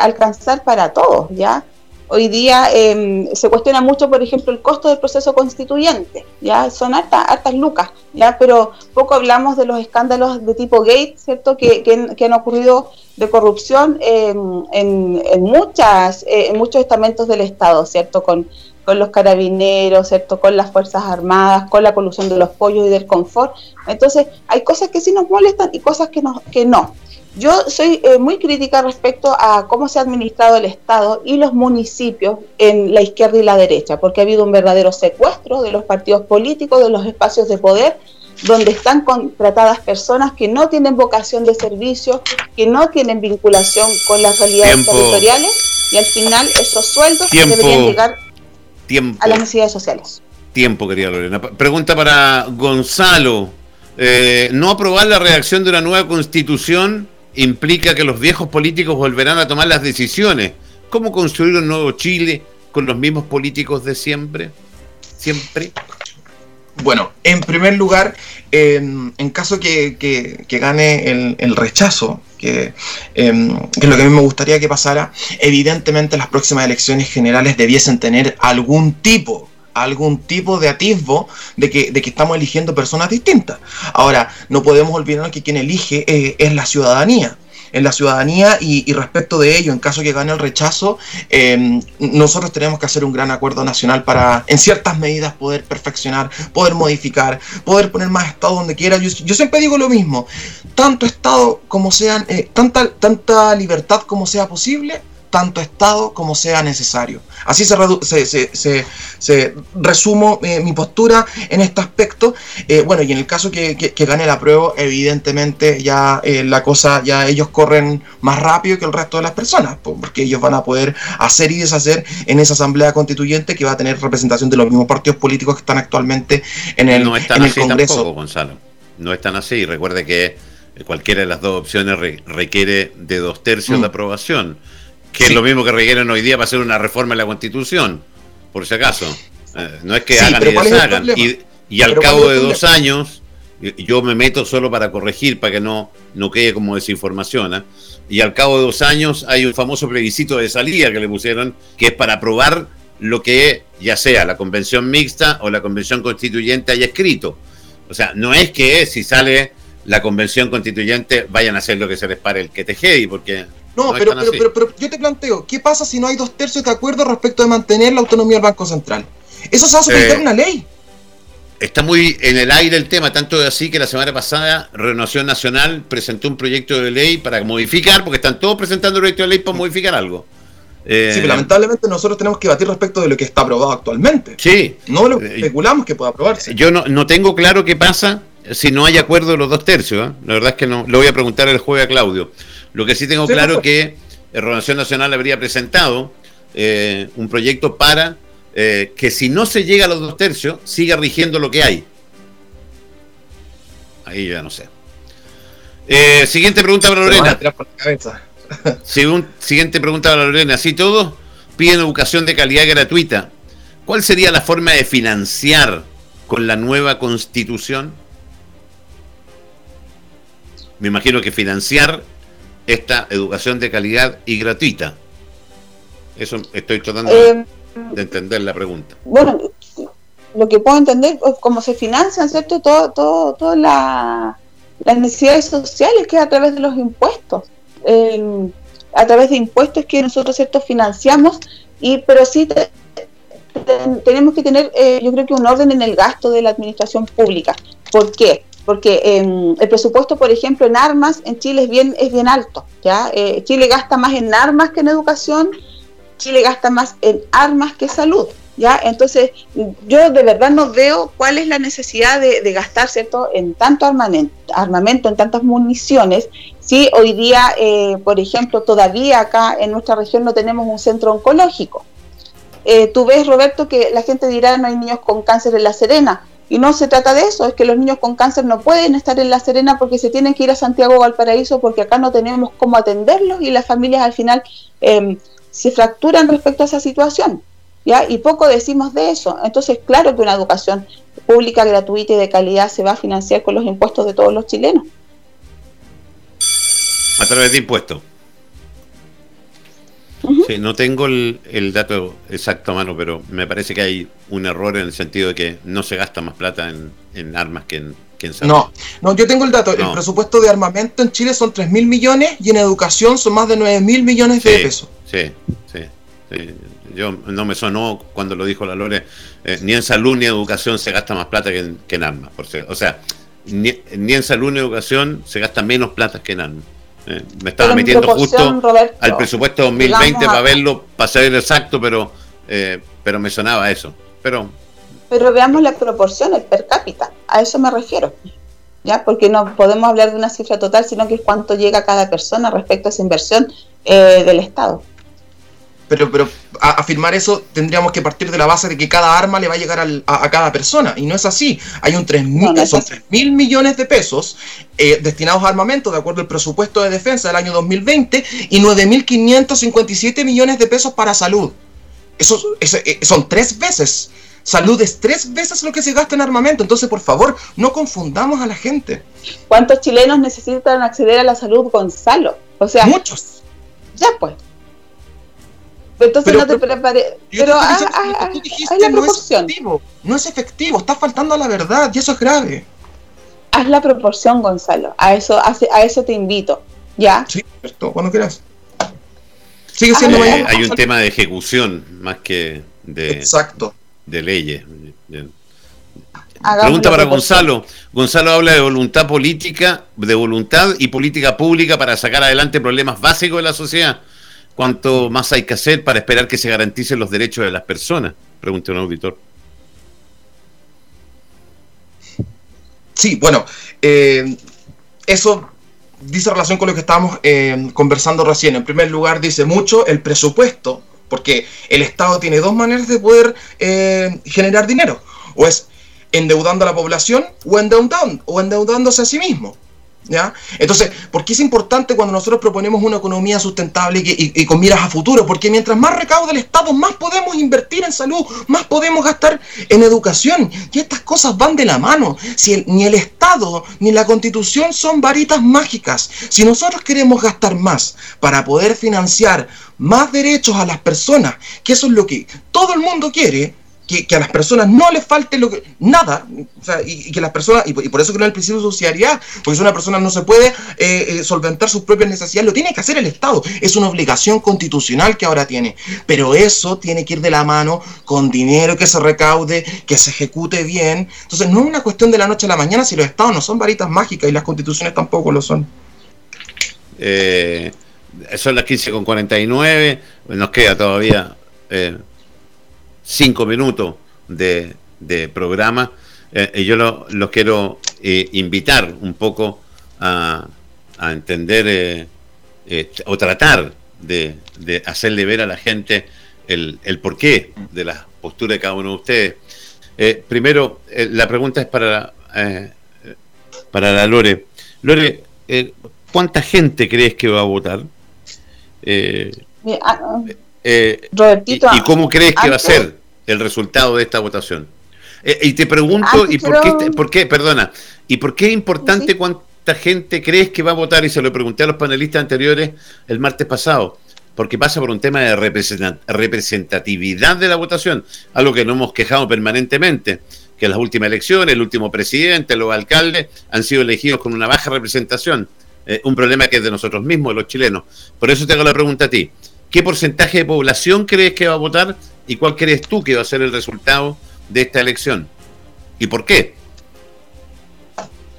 alcanzar para todos, ¿ya? Hoy día em, se cuestiona mucho, por ejemplo, el costo del proceso constituyente, ya son hartas, hartas lucas, ya, pero poco hablamos de los escándalos de tipo Gates, ¿cierto? Que, que, han ocurrido de corrupción en, muchas, eh, en muchos estamentos del Estado, ¿cierto? Con, con los carabineros, ¿cierto? Con las Fuerzas Armadas, con la colusión de los pollos y del confort. Entonces, hay cosas que sí nos molestan y cosas que no. Que no. Yo soy eh, muy crítica respecto a cómo se ha administrado el Estado y los municipios en la izquierda y la derecha, porque ha habido un verdadero secuestro de los partidos políticos, de los espacios de poder, donde están contratadas personas que no tienen vocación de servicio, que no tienen vinculación con las realidades territoriales, y al final esos sueldos deberían llegar a las necesidades sociales. Tiempo, querida Lorena. Pregunta para Gonzalo. Eh, ¿No aprobar la redacción de una nueva constitución implica que los viejos políticos volverán a tomar las decisiones. ¿Cómo construir un nuevo Chile con los mismos políticos de siempre? Siempre. Bueno, en primer lugar, en caso que, gane el, rechazo, que, em, que, es lo que a mí me gustaría que pasara, evidentemente las próximas elecciones generales debiesen tener algún tipo algún tipo de atisbo de que, de que estamos eligiendo personas distintas. Ahora, no podemos olvidar que quien elige eh, es la ciudadanía en la ciudadanía y, respecto de ello, en caso que gane el rechazo, em, nosotros tenemos que hacer un gran acuerdo nacional para, en ciertas medidas, poder perfeccionar, poder modificar, poder poner más Estado donde quiera. Yo, siempre digo lo mismo, tanto Estado como sean, eh, tanta, tanta libertad como sea posible, tanto Estado como sea necesario. Así se, se, resumo eh, mi postura en este aspecto. Eh, bueno, y en el caso que, gane la prueba, evidentemente ya eh, la cosa, ya ellos corren más rápido que el resto de las personas, porque ellos van a poder hacer y deshacer en esa asamblea constituyente que va a tener representación de los mismos partidos políticos que están actualmente en el, no están así Tampoco, Gonzalo. No están así. Recuerde que cualquiera de las dos opciones requiere de dos tercios de mm. aprobación que es lo mismo que requieren hoy día para hacer una reforma en la Constitución, por si acaso. Eh, no es que hagan y deshagan. Y, al cabo de dos años, yo me meto solo para corregir, para que no, no quede como desinformación. ¿eh? Y al cabo de dos años hay un famoso plebiscito de salida que le pusieron, que es para aprobar lo que ya sea la convención mixta o la convención constituyente haya escrito. O sea, no es que si sale la convención constituyente vayan a hacer lo que se les pare el que te porque no, pero, pero, pero, yo te planteo, ¿qué pasa si no hay dos tercios de acuerdo respecto de mantener la autonomía del Banco Central? Eso se va a someter a una ley. Está muy en el aire el tema, tanto así que la semana pasada Renovación Nacional presentó un proyecto de ley para modificar, porque están todos presentando un proyecto de ley para modificar algo. sí, pero lamentablemente nosotros tenemos que batir respecto de lo que está aprobado actualmente. Sí. No lo eh, especulamos que pueda aprobarse. Yo no, no tengo claro qué pasa si no hay acuerdo de los dos tercios. ¿eh? La verdad es que no. Lo voy a preguntar el jueves a Claudio. Lo que sí tengo claro es que Renovación Nacional habría presentado eh, un proyecto para eh, que si no se llega a los dos tercios, siga rigiendo lo que hay. Ahí ya no sé. Eh, siguiente pregunta para Lorena. siguiente pregunta para Lorena. Si todos piden educación de calidad gratuita, ¿cuál sería la forma de financiar con la nueva constitución? Me imagino que financiar esta educación de calidad y gratuita? Eso estoy tratando de eh, entender la pregunta. Bueno, lo que puedo entender es cómo se financian, ¿cierto? Todo, todo, todas las necesidades sociales que es a través de los impuestos. a través de impuestos que nosotros, ¿cierto? Financiamos, y pero sí tenemos que tener, eh, yo creo que un orden en el gasto de la administración pública. ¿Por qué? Porque em, el presupuesto, por ejemplo, en armas en Chile es bien, es bien alto. Eh, Chile gasta más en armas que en educación, Chile gasta más en armas que salud. ¿ya? Entonces, yo de verdad no veo cuál es la necesidad de, gastar ¿cierto? en tanto armamento, armamento, en tantas municiones, si hoy día, eh, por ejemplo, todavía acá en nuestra región no tenemos un centro oncológico. eh, tú ves, Roberto, que la gente dirá no hay niños con cáncer en La Serena. Y no se trata de eso, es que los niños con cáncer no pueden estar en La Serena porque se tienen que ir a Santiago o Valparaíso porque acá no tenemos cómo atenderlos y las familias al final em, se fracturan respecto a esa situación. ¿ya? Y poco decimos de eso. Entonces, claro que una educación pública, gratuita y de calidad se va a financiar con los impuestos de todos los chilenos. A través de impuestos. Sí, no tengo el, dato exacto a mano, pero me parece que hay un error en el sentido de que no se gasta más plata en, armas que en, que salud. No, no, yo tengo el dato. El presupuesto de armamento en Chile son 3 mil millones y en educación son más de 9 mil millones de pesos. Sí, sí, Yo no me sonó cuando lo dijo la Lore, eh, ni en salud ni en educación se gasta más plata que en, armas. Por o sea, ni, ni en salud ni en educación se gasta menos plata que en armas. Eh, me estaba metiendo justo al presupuesto 2020 para verlo, para saber exacto, pero, eh, pero me sonaba eso. Pero, pero veamos las proporciones per cápita, a eso me refiero. ¿ya? Porque no podemos hablar de una cifra total, sino que es cuánto llega cada persona respecto a esa inversión eh, del Estado. Pero, pero a afirmar eso tendríamos que partir de la base de que cada arma le va a llegar a, cada persona. Y no es así. Hay un 3 mil, son 3 mil millones de pesos eh, destinados a armamento, de acuerdo al presupuesto de defensa del año 2020, y 9.557 millones de pesos para salud. Eso, eh, son tres veces. Salud es tres veces lo que se gasta en armamento. Entonces, por favor, no confundamos a la gente. ¿Cuántos chilenos necesitan acceder a la salud, Gonzalo? O sea, muchos. Ya pues. Entonces no te preparé. Pero ah, ah, tú dijiste, no es efectivo. No es efectivo, está faltando a la verdad y eso es grave. Haz la proporción, Gonzalo. A eso, a, eso te invito. ¿Ya? Sí, cierto, cuando quieras. Sigue siendo eh, Hay un tema de ejecución más que de, Exacto. de leyes. Pregunta para Gonzalo. Gonzalo habla de voluntad política, de voluntad y política pública para sacar adelante problemas básicos de la sociedad. ¿Cuánto más hay que hacer para esperar que se garanticen los derechos de las personas? Pregunta un auditor. Sí, bueno, eh, eso dice relación con lo que estábamos eh, conversando recién. En primer lugar, dice mucho el presupuesto, porque el Estado tiene dos maneras de poder eh, generar dinero. O es endeudando a la población o, endeudando, o endeudándose a sí mismo. ¿Ya? Entonces, ¿por qué es importante cuando nosotros proponemos una economía sustentable y, con miras a futuro? Porque mientras más recauda el Estado, más podemos invertir en salud, más podemos gastar en educación. Y estas cosas van de la mano. Si ni el Estado ni la Constitución son varitas mágicas. Si nosotros queremos gastar más para poder financiar más derechos a las personas, que eso es lo que todo el mundo quiere, que, a las personas no les falte lo que, nada, o sea, y, que las personas, y, por eso creo el principio de subsidiariedad, porque si una persona no se puede eh, eh, solventar sus propias necesidades, lo tiene que hacer el Estado, es una obligación constitucional que ahora tiene, pero eso tiene que ir de la mano con dinero que se recaude, que se ejecute bien, entonces no es una cuestión de la noche a la mañana si los Estados no son varitas mágicas y las constituciones tampoco lo son. Eh, son las 15 con 49, nos queda todavía... Eh, cinco minutos de, programa. Eh, y yo los quiero eh, invitar un poco a, entender eh, o tratar de, hacerle ver a la gente el, porqué de la postura de cada uno de ustedes. primero, la pregunta es para, para la Lore. Lore, ¿cuánta gente crees que va a votar? Ah, eh, y, cómo crees que va a ser el resultado de esta votación? Eh, y te pregunto, ¿y por, qué, por qué, perdona, y por qué es importante cuánta gente crees que va a votar? Y se lo pregunté a los panelistas anteriores el martes pasado porque pasa por un tema de representatividad de la votación, algo que no hemos quejado permanentemente, que en las últimas elecciones, el último presidente, los alcaldes han sido elegidos con una baja representación, eh, un problema que es de nosotros mismos, de los chilenos. Por eso te hago la pregunta a ti. ¿Qué porcentaje de población crees que va a votar y cuál crees tú que va a ser el resultado de esta elección? ¿Y por qué?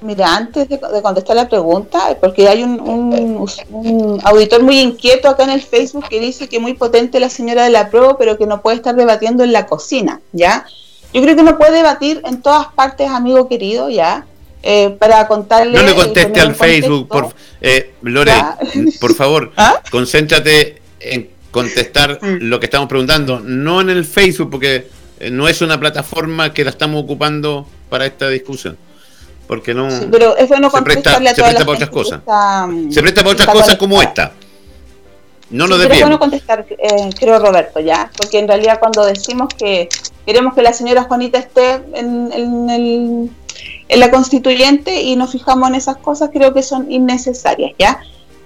Mira, antes de, contestar la pregunta, porque hay un, auditor muy inquieto acá en el Facebook que dice que muy potente la señora de la prueba, pero que no puede estar debatiendo en la cocina, ¿ya? Yo creo que no puede debatir en todas partes, amigo querido, ¿ya? Eh, para contarle... No le conteste al Facebook, por, eh, Lore, por favor, ¿Ah? concéntrate en contestar mm. lo que estamos preguntando, no en el Facebook, porque eh, no es una plataforma que la estamos ocupando para esta discusión. Porque no. pero es bueno se presta, se presta para otras cosas. se presta para otras cosas como esta. No lo Es bueno contestar, eh, creo, Roberto, ya. Porque en realidad, cuando decimos que queremos que la señora Juanita esté en, en, en la constituyente y nos fijamos en esas cosas, creo que son innecesarias, ¿ya?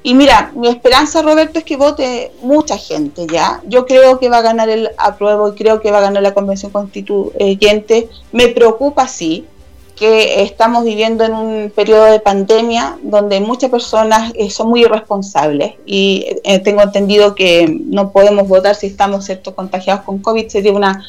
Y mira, mi esperanza, Roberto, es que vote mucha gente, ¿ya? Yo creo que va a ganar el apruebo y creo que va a ganar la convención constituyente. Me preocupa, sí, que estamos viviendo en un periodo de pandemia donde muchas personas eh, son muy irresponsables y eh, tengo entendido que no podemos votar si estamos ¿cierto? contagiados con COVID, sería una,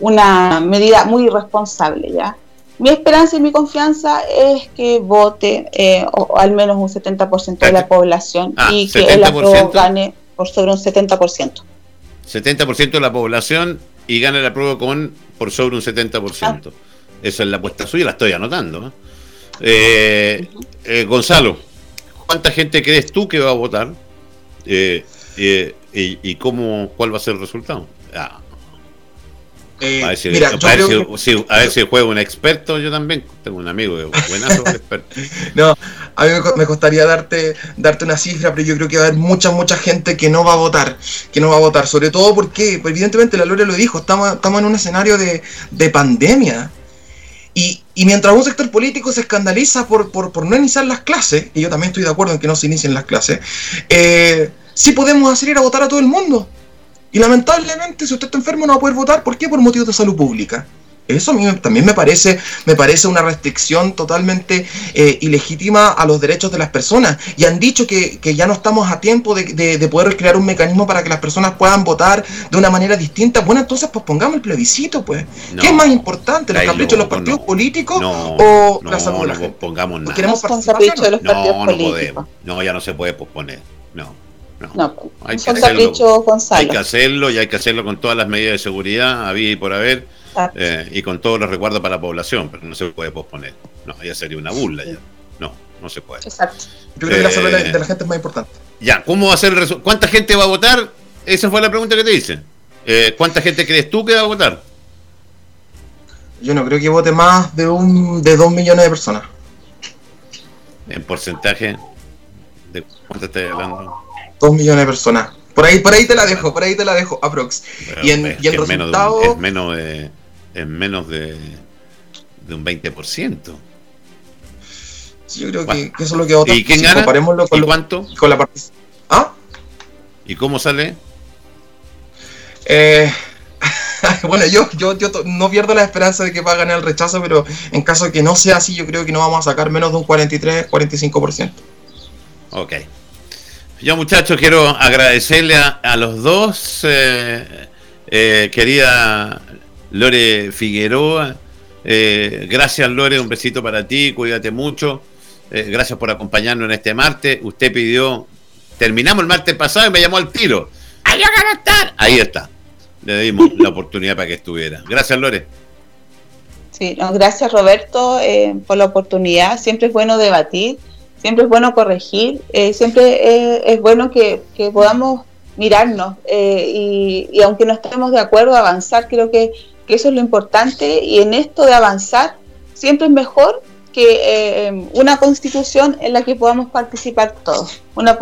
una medida muy irresponsable, ¿ya? Mi esperanza y mi confianza es que vote eh, o, al menos un 70% de la población ah, y que el apruebo gane por sobre un 70%. 70% de la población y gane el apruebo con por sobre un 70%. Ah. Esa es la apuesta suya, la estoy anotando. ¿eh? Eh, Gonzalo, ¿cuánta gente crees tú que va a votar? y, y, cómo, cuál va a ser el resultado? Ah, eh, a ver, si, a, juega un experto, yo también tengo un amigo buenazo experto. no, a mí me, costaría darte, darte una cifra, pero yo creo que va a haber mucha, mucha gente que no va a votar, que no va a votar, sobre todo porque, pues, evidentemente la Lore lo dijo, estamos, estamos en un escenario de, pandemia. Y, mientras un sector político se escandaliza por, por, no iniciar las clases, y yo también estoy de acuerdo en que no se inicien las clases, eh, sí podemos hacer ir a votar a todo el mundo. Y lamentablemente, si usted está enfermo, no va a poder votar. ¿Por qué? Por motivos de salud pública. Eso a mí también me parece, me parece una restricción totalmente eh, ilegítima a los derechos de las personas. Y han dicho que, ya no estamos a tiempo de, poder crear un mecanismo para que las personas puedan votar de una manera distinta. Bueno, entonces pues pongamos el plebiscito, pues. ¿Qué es más importante, los caprichos de los partidos políticos o la salud de la Pongamos nada. Queremos de los partidos políticos. No, ya no se puede posponer. No. No, hay, que hacerlo, hay que hacerlo y hay que hacerlo con todas las medidas de seguridad, había y por haber, eh, y con todos los recuerdos para la población, pero no se puede posponer. No, ya sería una burla ya. No, no se puede. Exacto. Yo creo que la salud de la gente es más importante. Ya, ¿cómo va a ser el ¿Cuánta gente va a votar? Esa fue la pregunta que te hice. Eh, ¿Cuánta gente crees tú que va a votar? Yo no creo que vote más de un de dos millones de personas. En porcentaje, ¿de cuánto estás hablando? Dos millones de personas. Por ahí, por ahí te la dejo, por ahí te la dejo, aprox. y en, y el resultado. es menos de. Es menos de, de un 20%. yo creo que, eso es lo que vota. ¿Y quién gana? ¿Y cuánto? Con la. ¿Ah? ¿Y cómo sale? Eh, bueno, yo, yo, yo no pierdo la esperanza de que va a ganar el rechazo, pero en caso de que no sea así, yo creo que no vamos a sacar menos de un 43-45%. Ok. Yo muchachos quiero agradecerle a, los dos, eh, eh, querida Lore Figueroa. Eh, gracias Lore, un besito para ti, cuídate mucho. gracias por acompañarnos en este martes. Usted pidió, terminamos el martes pasado y me llamó al tiro. ¡Ahí a estar! Ahí está. Le dimos la oportunidad para que estuviera. Gracias Lore. Sí, gracias Roberto por la oportunidad. Siempre es bueno debatir siempre es bueno corregir, eh, siempre eh, es bueno que, podamos mirarnos eh, y, aunque no estemos de acuerdo, avanzar, creo que, eso es lo importante y en esto de avanzar siempre es mejor que una constitución en la que podamos participar todos, una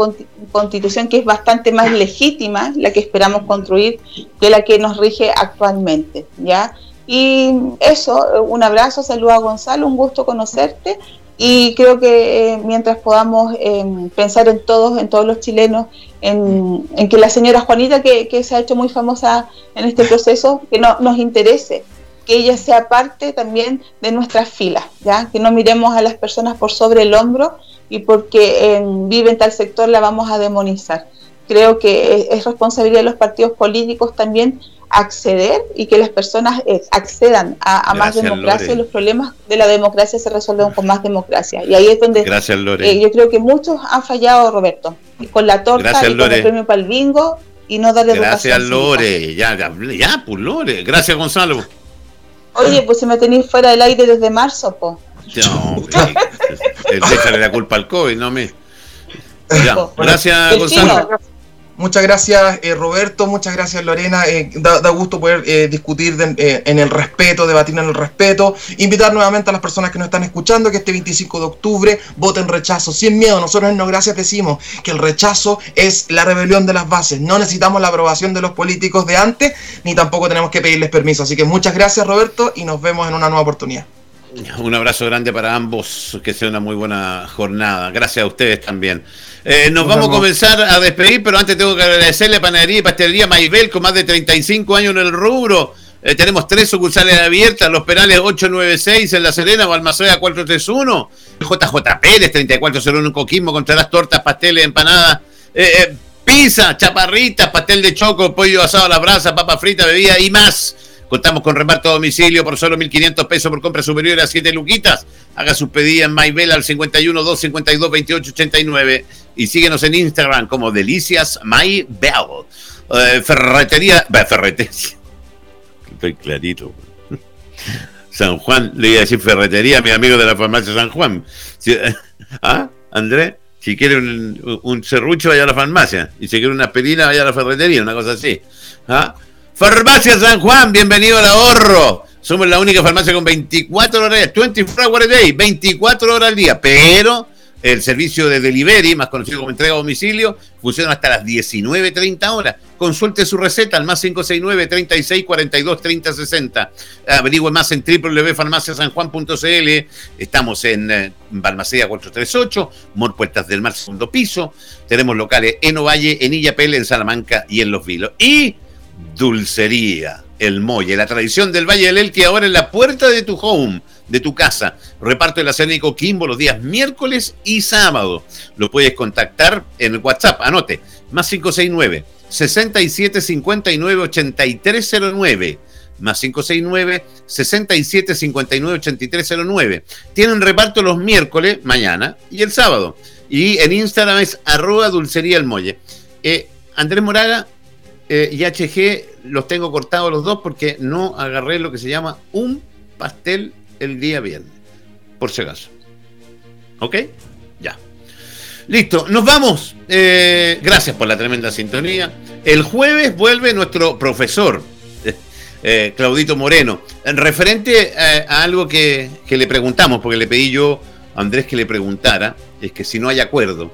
constitución que es bastante más legítima, la que esperamos construir, que la que nos rige actualmente, ¿ya? Y eso, un abrazo, saludo a Gonzalo, un gusto conocerte y creo que eh, mientras podamos em, pensar en todos, en todos los chilenos, en, que la señora Juanita, que, se ha hecho muy famosa en este proceso, que no, nos interese, que ella sea parte también de nuestras filas, ¿ya? que no miremos a las personas por sobre el hombro y porque em, vive en tal sector la vamos a demonizar. Creo que es responsabilidad de los partidos políticos también acceder y que las personas eh, accedan a, más democracia y los problemas de la democracia se resuelven con más democracia. Y ahí es donde Gracias, Lore. Eh, yo creo que muchos han fallado, Roberto, con la torta y con el premio para el bingo y no darle Gracias, Lore. Ya, ya, ya, pues Lore. Gracias, Gonzalo. Oye, pues si me tenéis fuera del aire desde marzo, pues. No, déjale la culpa al COVID, no me. Ya, gracias, Gonzalo. Muchas gracias eh, Roberto, muchas gracias Lorena. Eh, da, gusto poder eh, discutir en el respeto, debatir en el respeto. Invitar nuevamente a las personas que nos están escuchando que este 25 de octubre voten rechazo, sin miedo. Nosotros en No Gracias decimos que el rechazo es la rebelión de las bases. No necesitamos la aprobación de los políticos de antes, ni tampoco tenemos que pedirles permiso. Así que muchas gracias Roberto y nos vemos en una nueva oportunidad. Un abrazo grande para ambos, que sea una muy buena jornada. Gracias a ustedes también. Eh, nos, vamos a comenzar a despedir, pero antes tengo que agradecerle a Panadería y Pastelería Maibel, con más de 35 años en el rubro. Eh, tenemos tres sucursales abiertas, Los Perales 896 en La Serena, Balmaceda 431, JJ Pérez 3401 en Coquimbo, las tortas, pasteles, empanadas, eh, pizza, chaparritas, pastel de choco, pollo asado a la brasa, papa frita, bebida y más. Contamos con reparto a domicilio por solo 1.500 pesos por compra superior a 7 luquitas. Haga su pedida en MyBell al 51 252 28 89 y síguenos en Instagram como Delicias MyBell. Eh, ferretería, ferretería. Estoy clarito. San Juan, le iba a decir ferretería, mi amigo de la farmacia San Juan. ¿Ah, André? Si quiere un, un serrucho, vaya a la farmacia. Y si quiere una aspirina, vaya a la ferretería, una cosa así. ¿Ah? Farmacia San Juan, bienvenido al ahorro. Somos la única farmacia con 24 horas, 24 horas day, 24 horas al día, pero el servicio de delivery, más conocido como entrega a domicilio, funciona hasta las 19.30 horas. Consulte su receta al más 569 36 42 30 60. Averigüe más en www.farmaciasanjuan.cl. Estamos en eh, Balmaceda 438, Mor Puertas del Mar, segundo piso. Tenemos locales en Ovalle, en Illapel, en Salamanca y en Los Vilos. Y Dulcería, el Molle, la tradición del Valle del Elqui ahora en la puerta de tu home, de tu casa. Reparto el acénico Kimbo los días miércoles y sábado. Lo puedes contactar en WhatsApp, anote, más 569 6759 8309 más 569 6759 8309. Tienen reparto los miércoles, mañana y el sábado. Y en Instagram es arroba dulcería el molle. Eh, Andrés Moraga, eh, y HG los tengo cortados los dos porque no agarré lo que se llama un pastel el día viernes. Por si acaso. ¿Ok? Ya. Listo, nos vamos. Eh, gracias por la tremenda sintonía. El jueves vuelve nuestro profesor, eh, Claudito Moreno, referente a, algo que, que, le preguntamos, porque le pedí yo a Andrés que le preguntara, es que si no hay acuerdo,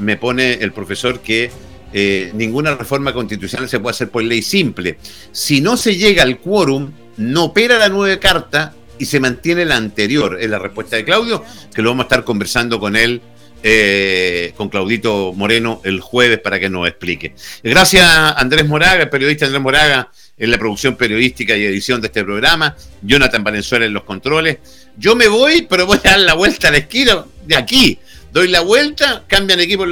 me pone el profesor que eh, ninguna reforma constitucional se puede hacer por ley simple. Si no se llega al quórum, no opera la nueva carta y se mantiene la anterior. Es la respuesta de Claudio, que lo vamos a estar conversando con él, eh, con Claudito Moreno, el jueves para que nos explique. Gracias Andrés Moraga, el periodista Andrés Moraga, en la producción periodística y edición de este programa. Jonathan Valenzuela en los controles. Yo me voy, pero voy a dar la vuelta al esquina de aquí. Doy la vuelta, cambian equipo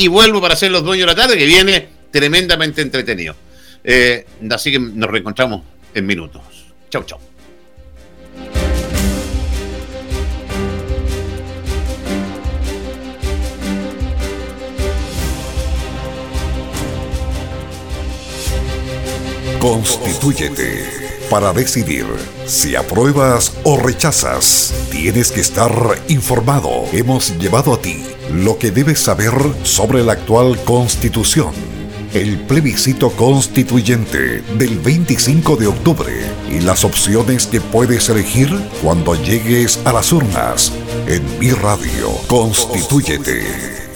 y vuelvo para ser los dueños de la tarde, que viene tremendamente entretenido. Eh, así que nos reencontramos en minutos. Chau, chau. Constitúyete para decidir si apruebas o rechazas. Tienes que estar informado. Hemos llevado a ti lo que debes saber sobre la actual constitución. El plebiscito constituyente del 25 de octubre y las opciones que puedes elegir cuando llegues a las urnas. En mi radio, constitúyete.